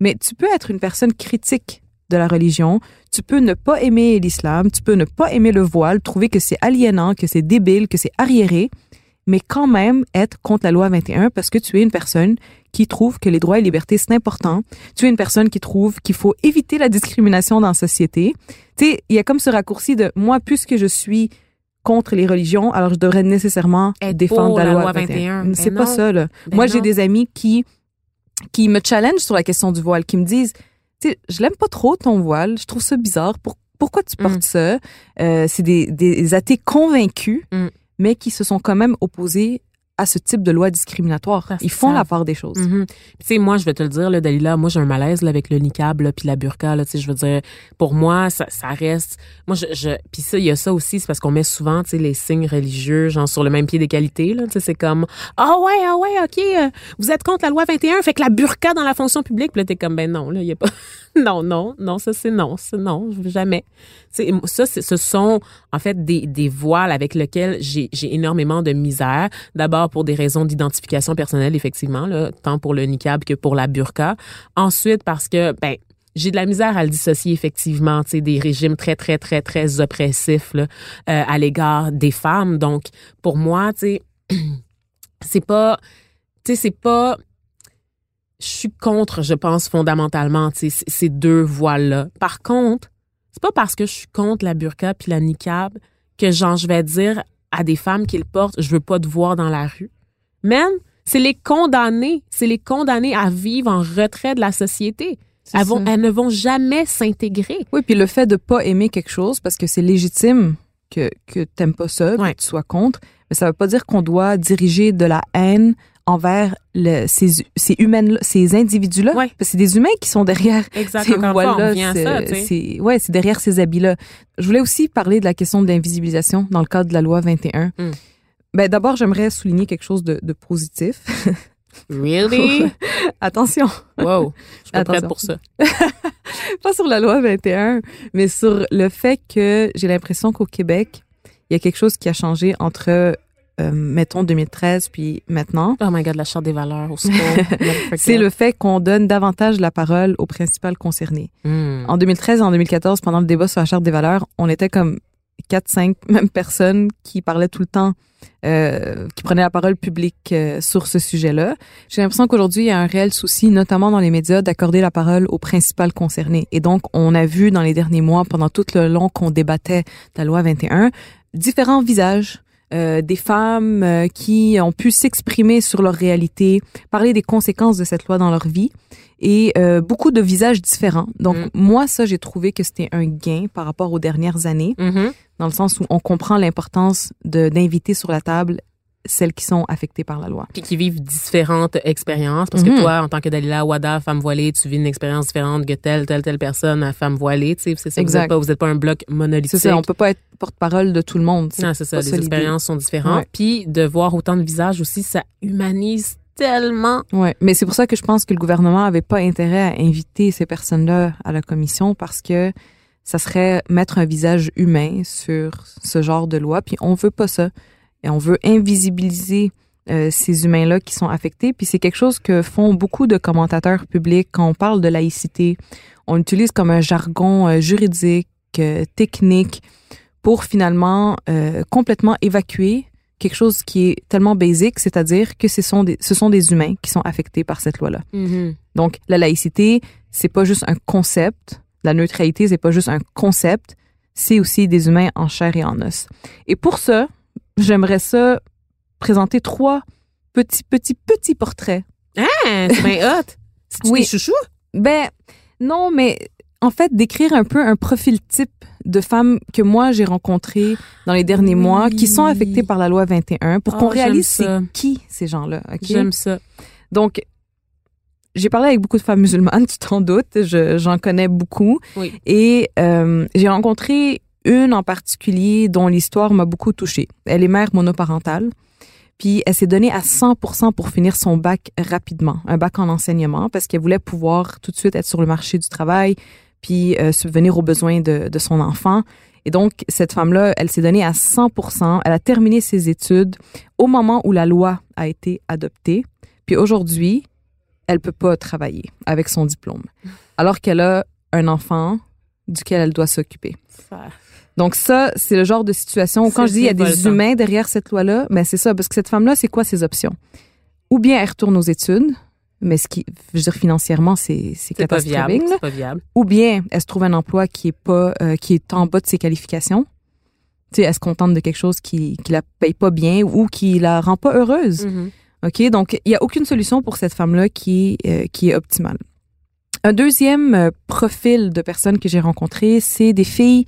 Mais tu peux être une personne critique de la religion, tu peux ne pas aimer l'islam, tu peux ne pas aimer le voile, trouver que c'est aliénant, que c'est débile, que c'est arriéré, mais quand même être contre la loi 21 parce que tu es une personne qui trouve que les droits et libertés, c'est important. Tu es une personne qui trouve qu'il faut éviter la discrimination dans la société. Tu sais, il y a comme ce raccourci de moi, puisque je suis contre les religions, alors je devrais nécessairement Être défendre la, la loi loi 21. 21. C'est Ben pas ça, là. Ben Moi, j'ai des amis qui, qui me challengent sur la question du voile, qui me disent, tu sais, je l'aime pas trop ton voile, je trouve ça bizarre. Pour- pourquoi tu portes Mm. ça? Euh, c'est des, des athées convaincus, Mm. mais qui se sont quand même opposés à ce type de loi discriminatoire. Ils font la part des choses. Mhm. Tu sais, moi, je vais te le dire, là, Dalila, moi, j'ai un malaise là, avec le niqab puis la burqa. Tu sais, je veux dire, pour moi, ça, ça reste... Moi, je... je puis ça, il y a ça aussi, c'est parce qu'on met souvent, tu sais, les signes religieux, genre sur le même pied d'égalité. Tu sais, c'est comme, ah ouais, ah ouais, OK, euh, vous êtes contre la loi 21, fait que la burqa dans la fonction publique. Puis là, t'es comme, ben non, là, il y a pas... non, non, non, ça, c'est non, c'est non, je veux jamais. Tu sais, ça, ce sont, en fait, des, des voiles avec lesquels j'ai j'ai énormément de misère. D'abord, pour des raisons d'identification personnelle, effectivement, là, tant pour le niqab que pour la burqa. Ensuite, parce que, ben, j'ai de la misère à le dissocier effectivement, tu sais, des régimes très très très très oppressifs là, euh, à l'égard des femmes. Donc pour moi, tu sais, c'est pas, tu sais, c'est pas, je suis contre, je pense fondamentalement, ces deux voiles là. Par contre, c'est pas parce que je suis contre la burqa puis la niqab que genre je vais dire à des femmes qui le portent, je veux pas te voir dans la rue. Même, c'est les condamner, c'est les condamner à vivre en retrait de la société. Elles, vont- elles ne vont jamais s'intégrer. Oui, puis le fait de pas aimer quelque chose, parce que c'est légitime que, que t'aimes pas ça, Ouais. que tu sois contre, mais ça veut pas dire qu'on doit diriger de la haine envers le, ces, ces humaines, ces individus-là. Ouais. Parce que c'est des humains qui sont derrière Exact. ces voiles-là. c'est- ouais, c'est derrière ces habits-là. Je voulais aussi parler de la question de l'invisibilisation dans le cadre de la loi 21. Mm. Ben, d'abord, j'aimerais souligner quelque chose de, de positif. Really? Attention, wow. Je suis pas prête pour ça. pas sur la loi 21, mais sur le fait que j'ai l'impression qu'au Québec, il y a quelque chose qui a changé entre, euh, mettons, 2013 puis maintenant. Oh my God, la charte des valeurs au. C'est le fait qu'on donne davantage la parole aux principales concernées. Hmm. En 2013 et en 2014, pendant le débat sur la charte des valeurs, on était comme quatre, cinq mêmes personnes qui parlaient tout le temps, euh, qui prenaient la parole publique euh, sur ce sujet-là. J'ai l'impression qu'aujourd'hui, il y a un réel souci, notamment dans les médias, d'accorder la parole aux principales concernées. Et donc, on a vu dans les derniers mois, pendant tout le long qu'on débattait de la loi 21, différents visages. Euh, des femmes euh, qui ont pu s'exprimer sur leur réalité, parler des conséquences de cette loi dans leur vie et euh, beaucoup de visages différents. Donc Mm. moi ça j'ai trouvé que c'était un gain par rapport aux dernières années Mhm. dans le sens où on comprend l'importance d'inviter sur la table celles qui sont affectées par la loi. Puis qui vivent différentes expériences. Parce Mhm. que toi, en tant que Dalila Wada, femme voilée, tu vis une expérience différente que telle, telle, telle personne, à femme voilée. Tu sais, c'est ça. Vous Exact. vous êtes pas un bloc monolithique. C'est ça, on peut pas être porte-parole de tout le monde. Non, c'est ça. Les expériences sont différentes. Ouais. Puis de voir autant de visages aussi, ça humanise tellement. Ouais, mais c'est pour ça que je pense que le gouvernement avait pas intérêt à inviter ces personnes-là à la commission parce que ça serait mettre un visage humain sur ce genre de loi. Puis on veut pas ça. Et on veut invisibiliser euh, ces humains-là qui sont affectés. Puis c'est quelque chose que font beaucoup de commentateurs publics quand on parle de laïcité. On utilise comme un jargon euh, juridique, euh, technique, pour finalement complètement évacuer quelque chose qui est tellement basique, c'est-à-dire que ce sont des, ce sont des humains qui sont affectés par cette loi-là. Mhm. Donc, la laïcité, c'est pas juste un concept. La neutralité, c'est pas juste un concept. C'est aussi des humains en chair et en os. Et pour ça, j'aimerais ça présenter trois petits, petits, petits portraits. Ah, c'est bien hot. C'est Oui. des chouchous? Ben, non, mais en fait, décrire un peu un profil type de femmes que moi j'ai rencontrées dans les derniers Oui. mois qui sont affectées par la loi 21 pour Oh, qu'on j'aime réalise c'est qui ces gens-là. ok? J'aime ça. Donc, j'ai parlé avec beaucoup de femmes musulmanes, tu t'en doutes, je- j'en connais beaucoup. Oui. Et euh, j'ai rencontré une en particulier dont l'histoire m'a beaucoup touchée. Elle est mère monoparentale. Puis elle s'est donnée à 100% pour finir son bac rapidement, un bac en enseignement, parce qu'elle voulait pouvoir tout de suite être sur le marché du travail, puis euh, subvenir aux besoins de, de son enfant. Et donc, cette femme-là, elle s'est donnée à 100%. Elle a terminé ses études au moment où la loi a été adoptée. Puis aujourd'hui, elle peut pas travailler avec son diplôme, alors qu'elle a un enfant duquel elle doit s'occuper. Donc ça, c'est le genre de situation où quand je dis il y a des humains derrière cette loi-là, mais c'est ça, parce que cette femme-là, c'est quoi ses options? Ou bien elle retourne aux études, mais ce qui, je veux dire, financièrement, c'est c'est C'est pas viable. catastrophique. C'est pas viable. Ou bien elle se trouve un emploi qui est pas, euh, qui est en bas de ses qualifications. Tu sais, elle se contente de quelque chose qui, qui la paye pas bien ou qui la rend pas heureuse. Mhm. OK? Donc, il n'y a aucune solution pour cette femme-là qui, euh, qui est optimale. Un deuxième euh, profil de personnes que j'ai rencontrées, c'est des filles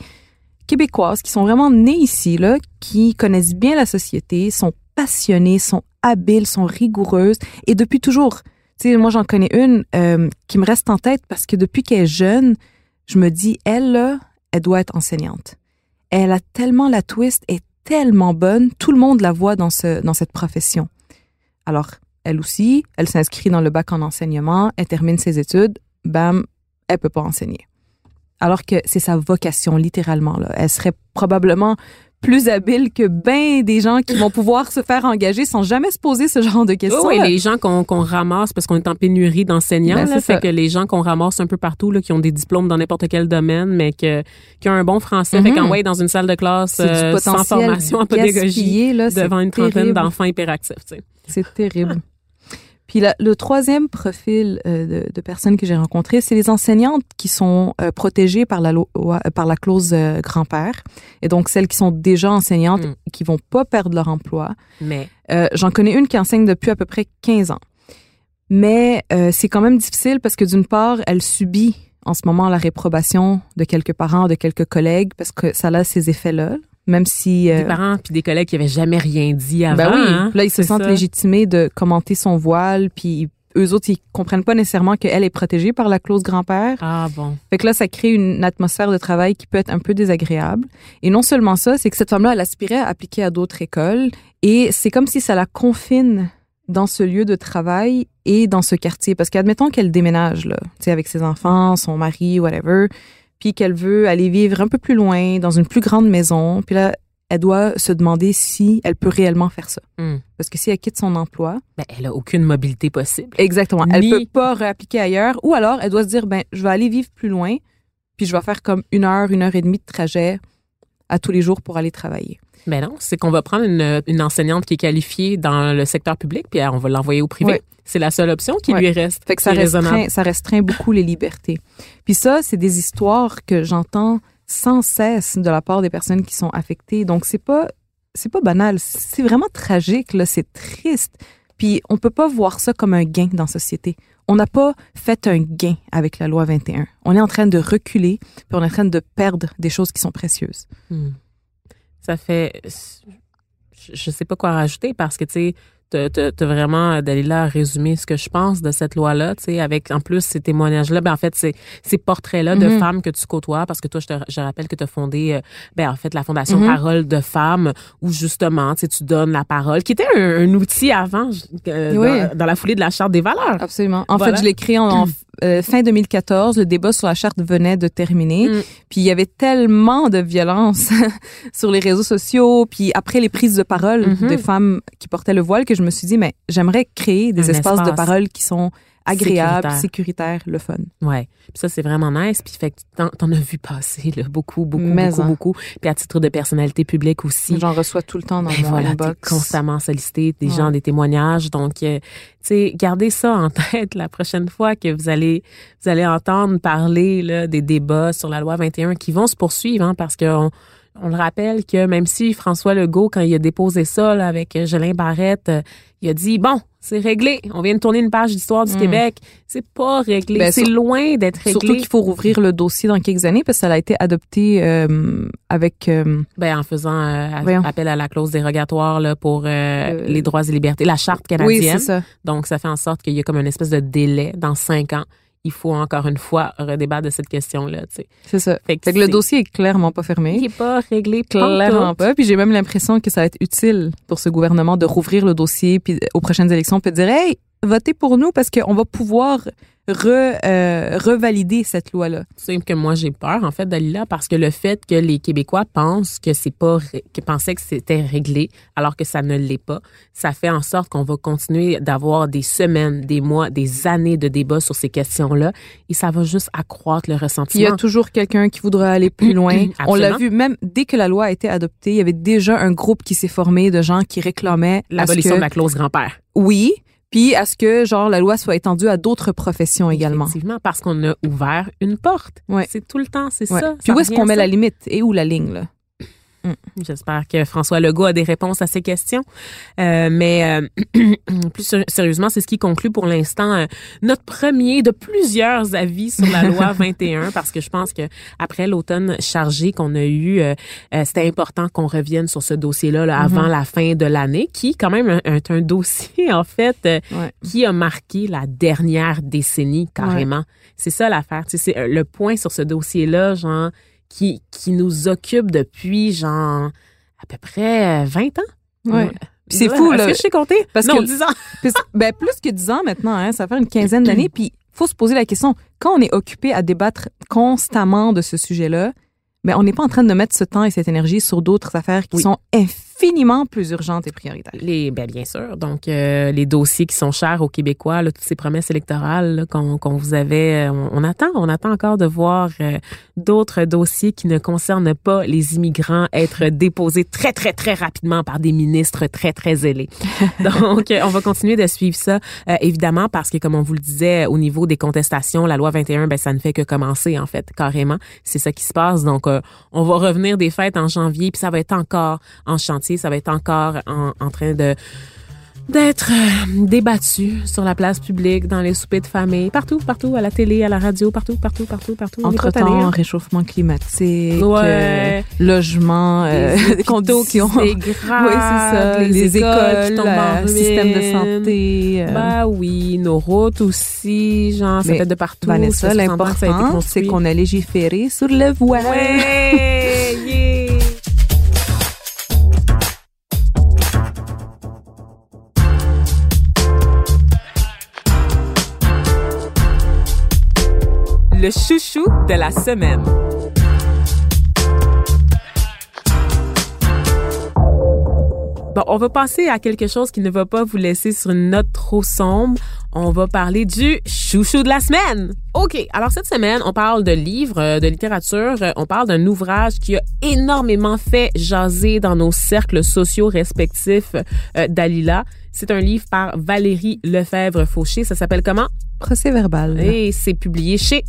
québécoises qui sont vraiment nées ici, là, qui connaissent bien la société, sont passionnées, sont habiles, sont rigoureuses et depuis toujours. Tu sais, moi j'en connais une euh, qui me reste en tête parce que depuis qu'elle est jeune, je me dis elle là, elle doit être enseignante. Elle a tellement la twist, est tellement bonne, tout le monde la voit dans ce dans cette profession. Alors elle aussi, elle s'inscrit dans le bac en enseignement, elle termine ses études, bam, elle peut pas enseigner. Alors que c'est sa vocation littéralement là. Elle serait probablement plus habile que ben des gens qui vont pouvoir se faire engager sans jamais se poser ce genre de questions. Oui, les gens qu'on ramasse parce qu'on est en pénurie d'enseignants, Ben, c'est fait que les gens qu'on ramasse un peu partout, là, qui ont des diplômes dans n'importe quel domaine, mais que, qui ont un bon français, fait Mhm. qu'envoyer dans une salle de classe euh, sans formation en pédagogie là, devant une trentaine d'enfants hyperactifs. C'est terrible. Puis la- le troisième profil euh, de, de personnes que j'ai rencontrées, c'est les enseignantes qui sont euh, protégées par la, loi- par la clause euh, grand-père. Et donc, celles qui sont déjà enseignantes et qui vont pas perdre leur emploi. Mais J'en connais une qui enseigne depuis à peu près 15 ans. Mais c'est quand même difficile parce que d'une part, elle subit en ce moment la réprobation de quelques parents, de quelques collègues, parce que ça a ces effets-là. Même si... euh, des parents puis des collègues qui avaient jamais rien dit avant. ben oui, hein. Là, ils se sentent ça. légitimés de commenter son voile, puis eux autres, ils comprennent pas nécessairement qu'elle est protégée par la clause grand-père. Ah bon. Fait que là, ça crée une atmosphère de travail qui peut être un peu désagréable. Et non seulement ça, c'est que cette femme-là, elle aspirait à appliquer à d'autres écoles, et c'est comme si ça la confine dans ce lieu de travail et dans ce quartier. Parce qu'admettons qu'elle déménage, là, tu sais, avec ses enfants, son mari, whatever, puis qu'elle veut aller vivre un peu plus loin, dans une plus grande maison, puis là, elle doit se demander si elle peut réellement faire ça. Hmm. Parce que si elle quitte son emploi, Ben, elle a aucune mobilité possible. exactement, elle Ni- peut pas réappliquer ailleurs, ou alors elle doit se dire, ben, je vais aller vivre plus loin, puis je vais faire comme une heure, une heure et demie de trajet à tous les jours pour aller travailler. Ben non, c'est qu'on va prendre une, une enseignante qui est qualifiée dans le secteur public, puis on va l'envoyer au privé. C'est la seule option qui lui reste. Fait que ça restreint, ça restreint beaucoup les libertés. Puis ça, c'est des histoires que j'entends sans cesse de la part des personnes qui sont affectées. Donc c'est pas c'est pas banal, c'est vraiment tragique là, c'est triste. Puis on peut pas voir ça comme un gain dans la société. On n'a pas fait un gain avec la loi 21. On est en train de reculer, puis on est en train de perdre des choses qui sont précieuses. Hmm. Ça fait. Je sais pas quoi rajouter parce que, tu sais, t'as- t'as t'as vraiment, Dalila, résumé ce que je pense de cette loi-là, tu sais, avec en plus ces témoignages-là, ben en fait, c'est ces portraits-là de Mhm. femmes que tu côtoies, parce que toi, je te je rappelle que tu as fondé, euh, ben en fait, la Fondation Mhm. Parole de femmes, où justement, tu sais, tu donnes la parole, qui était un, un outil avant, euh, Oui. dans, dans la foulée de la Charte des valeurs. Absolument. En Voilà. fait, je l'ai créé en, en, euh, fin 2014. Le débat sur la charte venait de terminer. Mm. Puis il y avait tellement de violence sur les réseaux sociaux. Puis après les prises de parole Mhm. des femmes qui portaient le voile, que je me suis dit, mais j'aimerais créer des Un espaces de parole qui sont agréables, Sécuritaire. le fun. Ouais. Puis ça, c'est vraiment nice. Puis fait que t'en, t'en as vu passer, là, beaucoup, beaucoup, Mais beaucoup, en. beaucoup. Puis à titre de personnalité publique aussi. J'en reçois tout le temps dans Ben mon voilà, t'es inbox. constamment sollicité, des Ouais. gens, des témoignages. Donc, euh, tu sais, gardez ça en tête la prochaine fois que vous allez, vous allez entendre parler là, des débats sur la loi 21 qui vont se poursuivre, hein, parce qu'on on le rappelle que même si François Legault, quand il a déposé ça là, avec euh, Jolin Barrette, euh, il a dit bon, c'est réglé. On vient de tourner une page d'histoire du Mm. Québec. C'est pas réglé. Ben, c'est loin d'être réglé. Surtout qu'il faut rouvrir le dossier dans quelques années parce que ça a été adopté euh, avec euh, Ben, en faisant euh, appel à la clause dérogatoire là, pour euh, Euh, les droits et libertés, la charte oui, canadienne. c'est ça. Donc, ça fait en sorte qu'il y a comme une espèce de délai dans cinq ans. Il faut encore une fois redébattre de cette question-là. tu sais. C'est ça. Fait que, Fait que le dossier est clairement pas fermé. il est pas réglé Clairement pas. Puis j'ai même l'impression que ça va être utile pour ce gouvernement de rouvrir le dossier puis aux prochaines élections puis de dire hey votez pour nous parce qu'on va pouvoir re, euh, revalider cette loi-là. C'est que moi j'ai peur en fait Dalila parce que le fait que les Québécois pensent que c'est pas que pensaient que c'était réglé alors que ça ne l'est pas, ça fait en sorte qu'on va continuer d'avoir des semaines, des mois, des années de débats sur ces questions-là et ça va juste accroître le Puis il y ressentiment. a toujours quelqu'un qui voudra aller plus loin. On l'a vu même dès que la loi a été adoptée, il y avait déjà un groupe qui s'est formé de gens qui réclamaient L'abolition que- de la clause grand-père. oui, puis à ce que genre la loi soit étendue à d'autres professions également? Effectivement, parce qu'on a ouvert une porte. Ouais. C'est tout le temps, c'est Ouais. ça. Puis ça où est-ce qu'on met la limite? Et où la ligne là? J'espère que François Legault a des réponses à ces questions. Euh, mais euh, plus sérieusement, c'est ce qui conclut pour l'instant euh, notre premier de plusieurs avis sur la loi 21 parce que je pense que après l'automne chargé qu'on a eu, c'était important qu'on revienne sur ce dossier-là là, avant mm-hmm. la fin de l'année, qui quand même est un, dossier en fait qui a marqué la dernière décennie carrément. C'est ça l'affaire. C'est le point sur ce dossier-là, genre qui, qui nous occupe depuis, genre, à peu près 20 euh, ans? Ouais. C'est fou, là. Est-ce que je sais compter? Parce non, que, 10 ans. plus, ben, plus que 10 ans maintenant, hein. Ça fait une quinzaine d'années. Puis, faut se poser la question, quand on est occupé à débattre constamment de ce sujet-là, ben, on n'est pas en train de mettre ce temps et cette énergie sur d'autres affaires qui sont infiniment plus urgentes et prioritaires. Les, ben bien sûr. Donc, euh, les dossiers qui sont chers aux Québécois, là, toutes ces promesses électorales qu'on vous avait, euh, on, attend, on attend encore de voir euh, d'autres dossiers qui ne concernent pas les immigrants être déposés très, très, très rapidement par des ministres très, très zélés. Donc, on va continuer de suivre ça, évidemment, parce que, comme on vous le disait, au niveau des contestations, la loi 21, ben, ça ne fait que commencer, en fait, carrément. C'est ça qui se passe. Donc, on va revenir des fêtes en janvier, puis ça va être encore en chantier, ça va être encore en, train de d'être euh, débattu sur la place publique, dans les soupers de famille, partout, partout, à la télé, à la radio, partout, partout, partout, partout. Entre-temps, réchauffement climatique, euh, logement, euh, conditions. C'est grave. C'est ça. Les, écoles, le système de santé. Bah oui, nos routes aussi, genre, ça fait de partout. Vanessa, l'important, c'est qu'on a légiféré sur le voile. Ouais, yeah. Le chouchou de la semaine. Bon, on va passer à quelque chose qui ne va pas vous laisser sur une note trop sombre. On va parler du chouchou de la semaine. OK, alors cette semaine, on parle de livres, de littérature, on parle d'un ouvrage qui a énormément fait jaser dans nos cercles sociaux respectifs euh, d'Alila. C'est un livre par Valérie Lefebvre-Fauché. Ça s'appelle comment? Procès verbal. Et c'est publié chez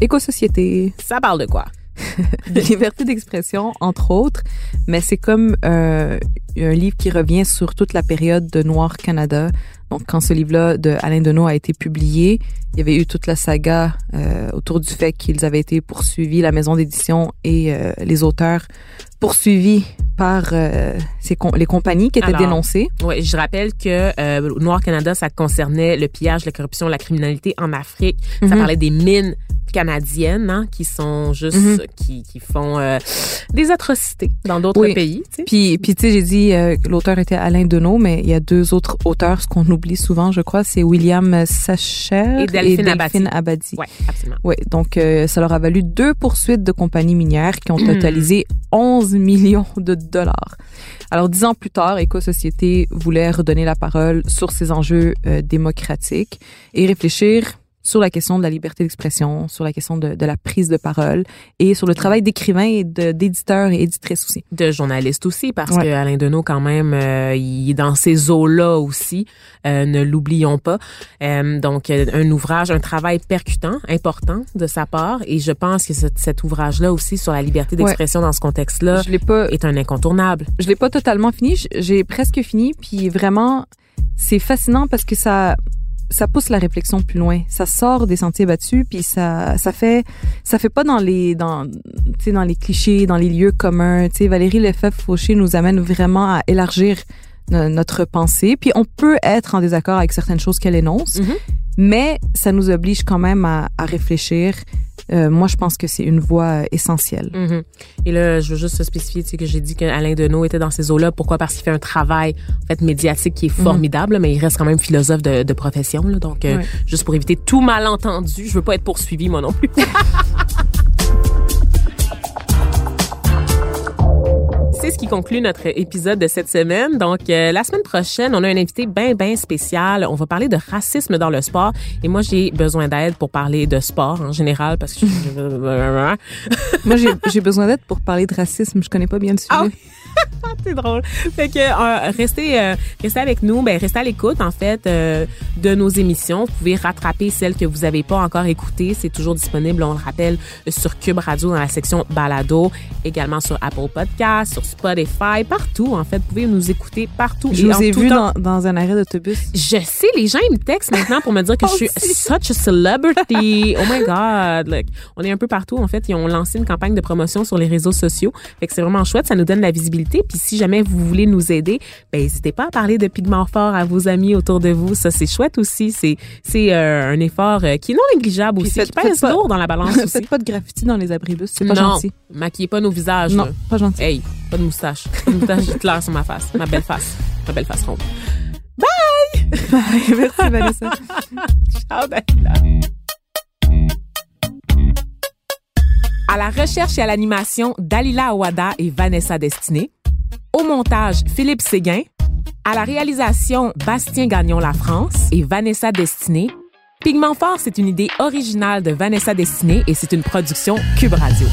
Éco-société. Ça parle de quoi? liberté d'expression, entre autres, mais c'est comme euh, un livre qui revient sur toute la période de Noir Canada. Donc, quand ce livre-là de Alain Deneau a été publié, il y avait eu toute la saga euh, autour du fait qu'ils avaient été poursuivis, la maison d'édition et euh, les auteurs poursuivis par euh, ces les compagnies qui étaient dénoncées. Oui, je rappelle que euh, Noir Canada, ça concernait le pillage, la corruption, la criminalité en Afrique. Ça mhm. parlait des mines canadiennes hein, qui sont juste mhm. qui, qui font euh, des atrocités dans d'autres pays. Puis puis tu sais j'ai dit que l'auteur était Alain Deneau mais il y a deux autres auteurs ce qu'on oublie souvent je crois c'est William Sacher et Delphine, Abadi. Oui, absolument. Oui, donc ça leur a valu deux poursuites de compagnies minières qui ont totalisé 11 millions de dollars. Alors, dix ans plus tard, Éco-Société voulait redonner la parole sur ces enjeux euh, démocratiques et réfléchir sur la question de la liberté d'expression, sur la question de, de, la prise de parole et sur le travail d'écrivain et d'éditeur et éditrice aussi. De journaliste aussi, parce que Alain Deneau, quand même, euh, il est dans ces eaux-là aussi, euh, ne l'oublions pas. Euh, donc, un ouvrage, un travail percutant, important de sa part, et je pense que cet ouvrage-là aussi sur la liberté d'expression dans ce contexte-là est un incontournable. Je l'ai pas totalement fini, j'ai presque fini, puis vraiment, c'est fascinant parce que ça ça pousse la réflexion plus loin. Ça sort des sentiers battus, puis ça, ça fait, ça fait pas dans les, dans, dans les clichés, dans les lieux communs. Tu sais, Valérie Lefebvre-Fauché nous amène vraiment à élargir notre pensée. Puis on peut être en désaccord avec certaines choses qu'elle énonce, mm-hmm. mais ça nous oblige quand même à, à réfléchir euh, moi, je pense que c'est une voie euh, essentielle. Mm-hmm. Et là, je veux juste spécifier que j'ai dit qu'Alain Deneau était dans ces eaux-là. Pourquoi? Parce qu'il fait un travail en fait, médiatique qui est mm-hmm. formidable, mais il reste quand même philosophe de, de profession. Là, donc, euh, juste pour éviter tout malentendu, je veux pas être poursuivi, moi non plus. ce qui conclut notre épisode de cette semaine. Donc, euh, la semaine prochaine, on a un invité bien, bien spécial. On va parler de racisme dans le sport. Et moi, j'ai besoin d'aide pour parler de sport en général parce que je... Moi, j'ai besoin d'aide pour parler de racisme. Je connais pas bien le sujet. Ah c'est drôle. Fait que euh, restez, euh, restez avec nous, ben restez à l'écoute en fait euh, de nos émissions. Vous pouvez rattraper celles que vous n'avez pas encore écoutées. C'est toujours disponible, on le rappelle, sur Cube Radio dans la section balado, également sur Apple Podcast, sur Spotify, partout en fait. Vous pouvez nous écouter partout. Je Et vous en ai tout vu temps. dans, dans un arrêt d'autobus. Je sais, les gens ils me textent maintenant pour me dire que je suis such a celebrity. Oh my god, like, on est un peu partout en fait. Ils ont lancé une campagne de promotion sur les réseaux sociaux. Fait que c'est vraiment chouette, ça nous donne de la visibilité. Puis si jamais vous voulez nous aider, ben n'hésitez pas à parler de pigments forts à vos amis autour de vous. Ça c'est chouette aussi. C'est c'est euh, un effort euh, qui est non négligeable Puis aussi, faites- qui pèse pas- lourd dans la balance aussi. Faites pas de graffiti dans les abribus. C'est pas non, gentil. maquillez pas nos visages. Non, là. pas gentil. Hey, pas de moustache. De moustache Hitler sur ma face, ma belle face, ma belle face ronde. Merci, Vanessa. Ciao, Dalila. À la recherche et à l'animation, Dalila Awada et Vanessa Destiné. Au montage, Philippe Séguin. À la réalisation, Bastien Gagnon La France et Vanessa Destiné. Pigment Fort, c'est une idée originale de Vanessa Destiné et c'est une production Cube Radio.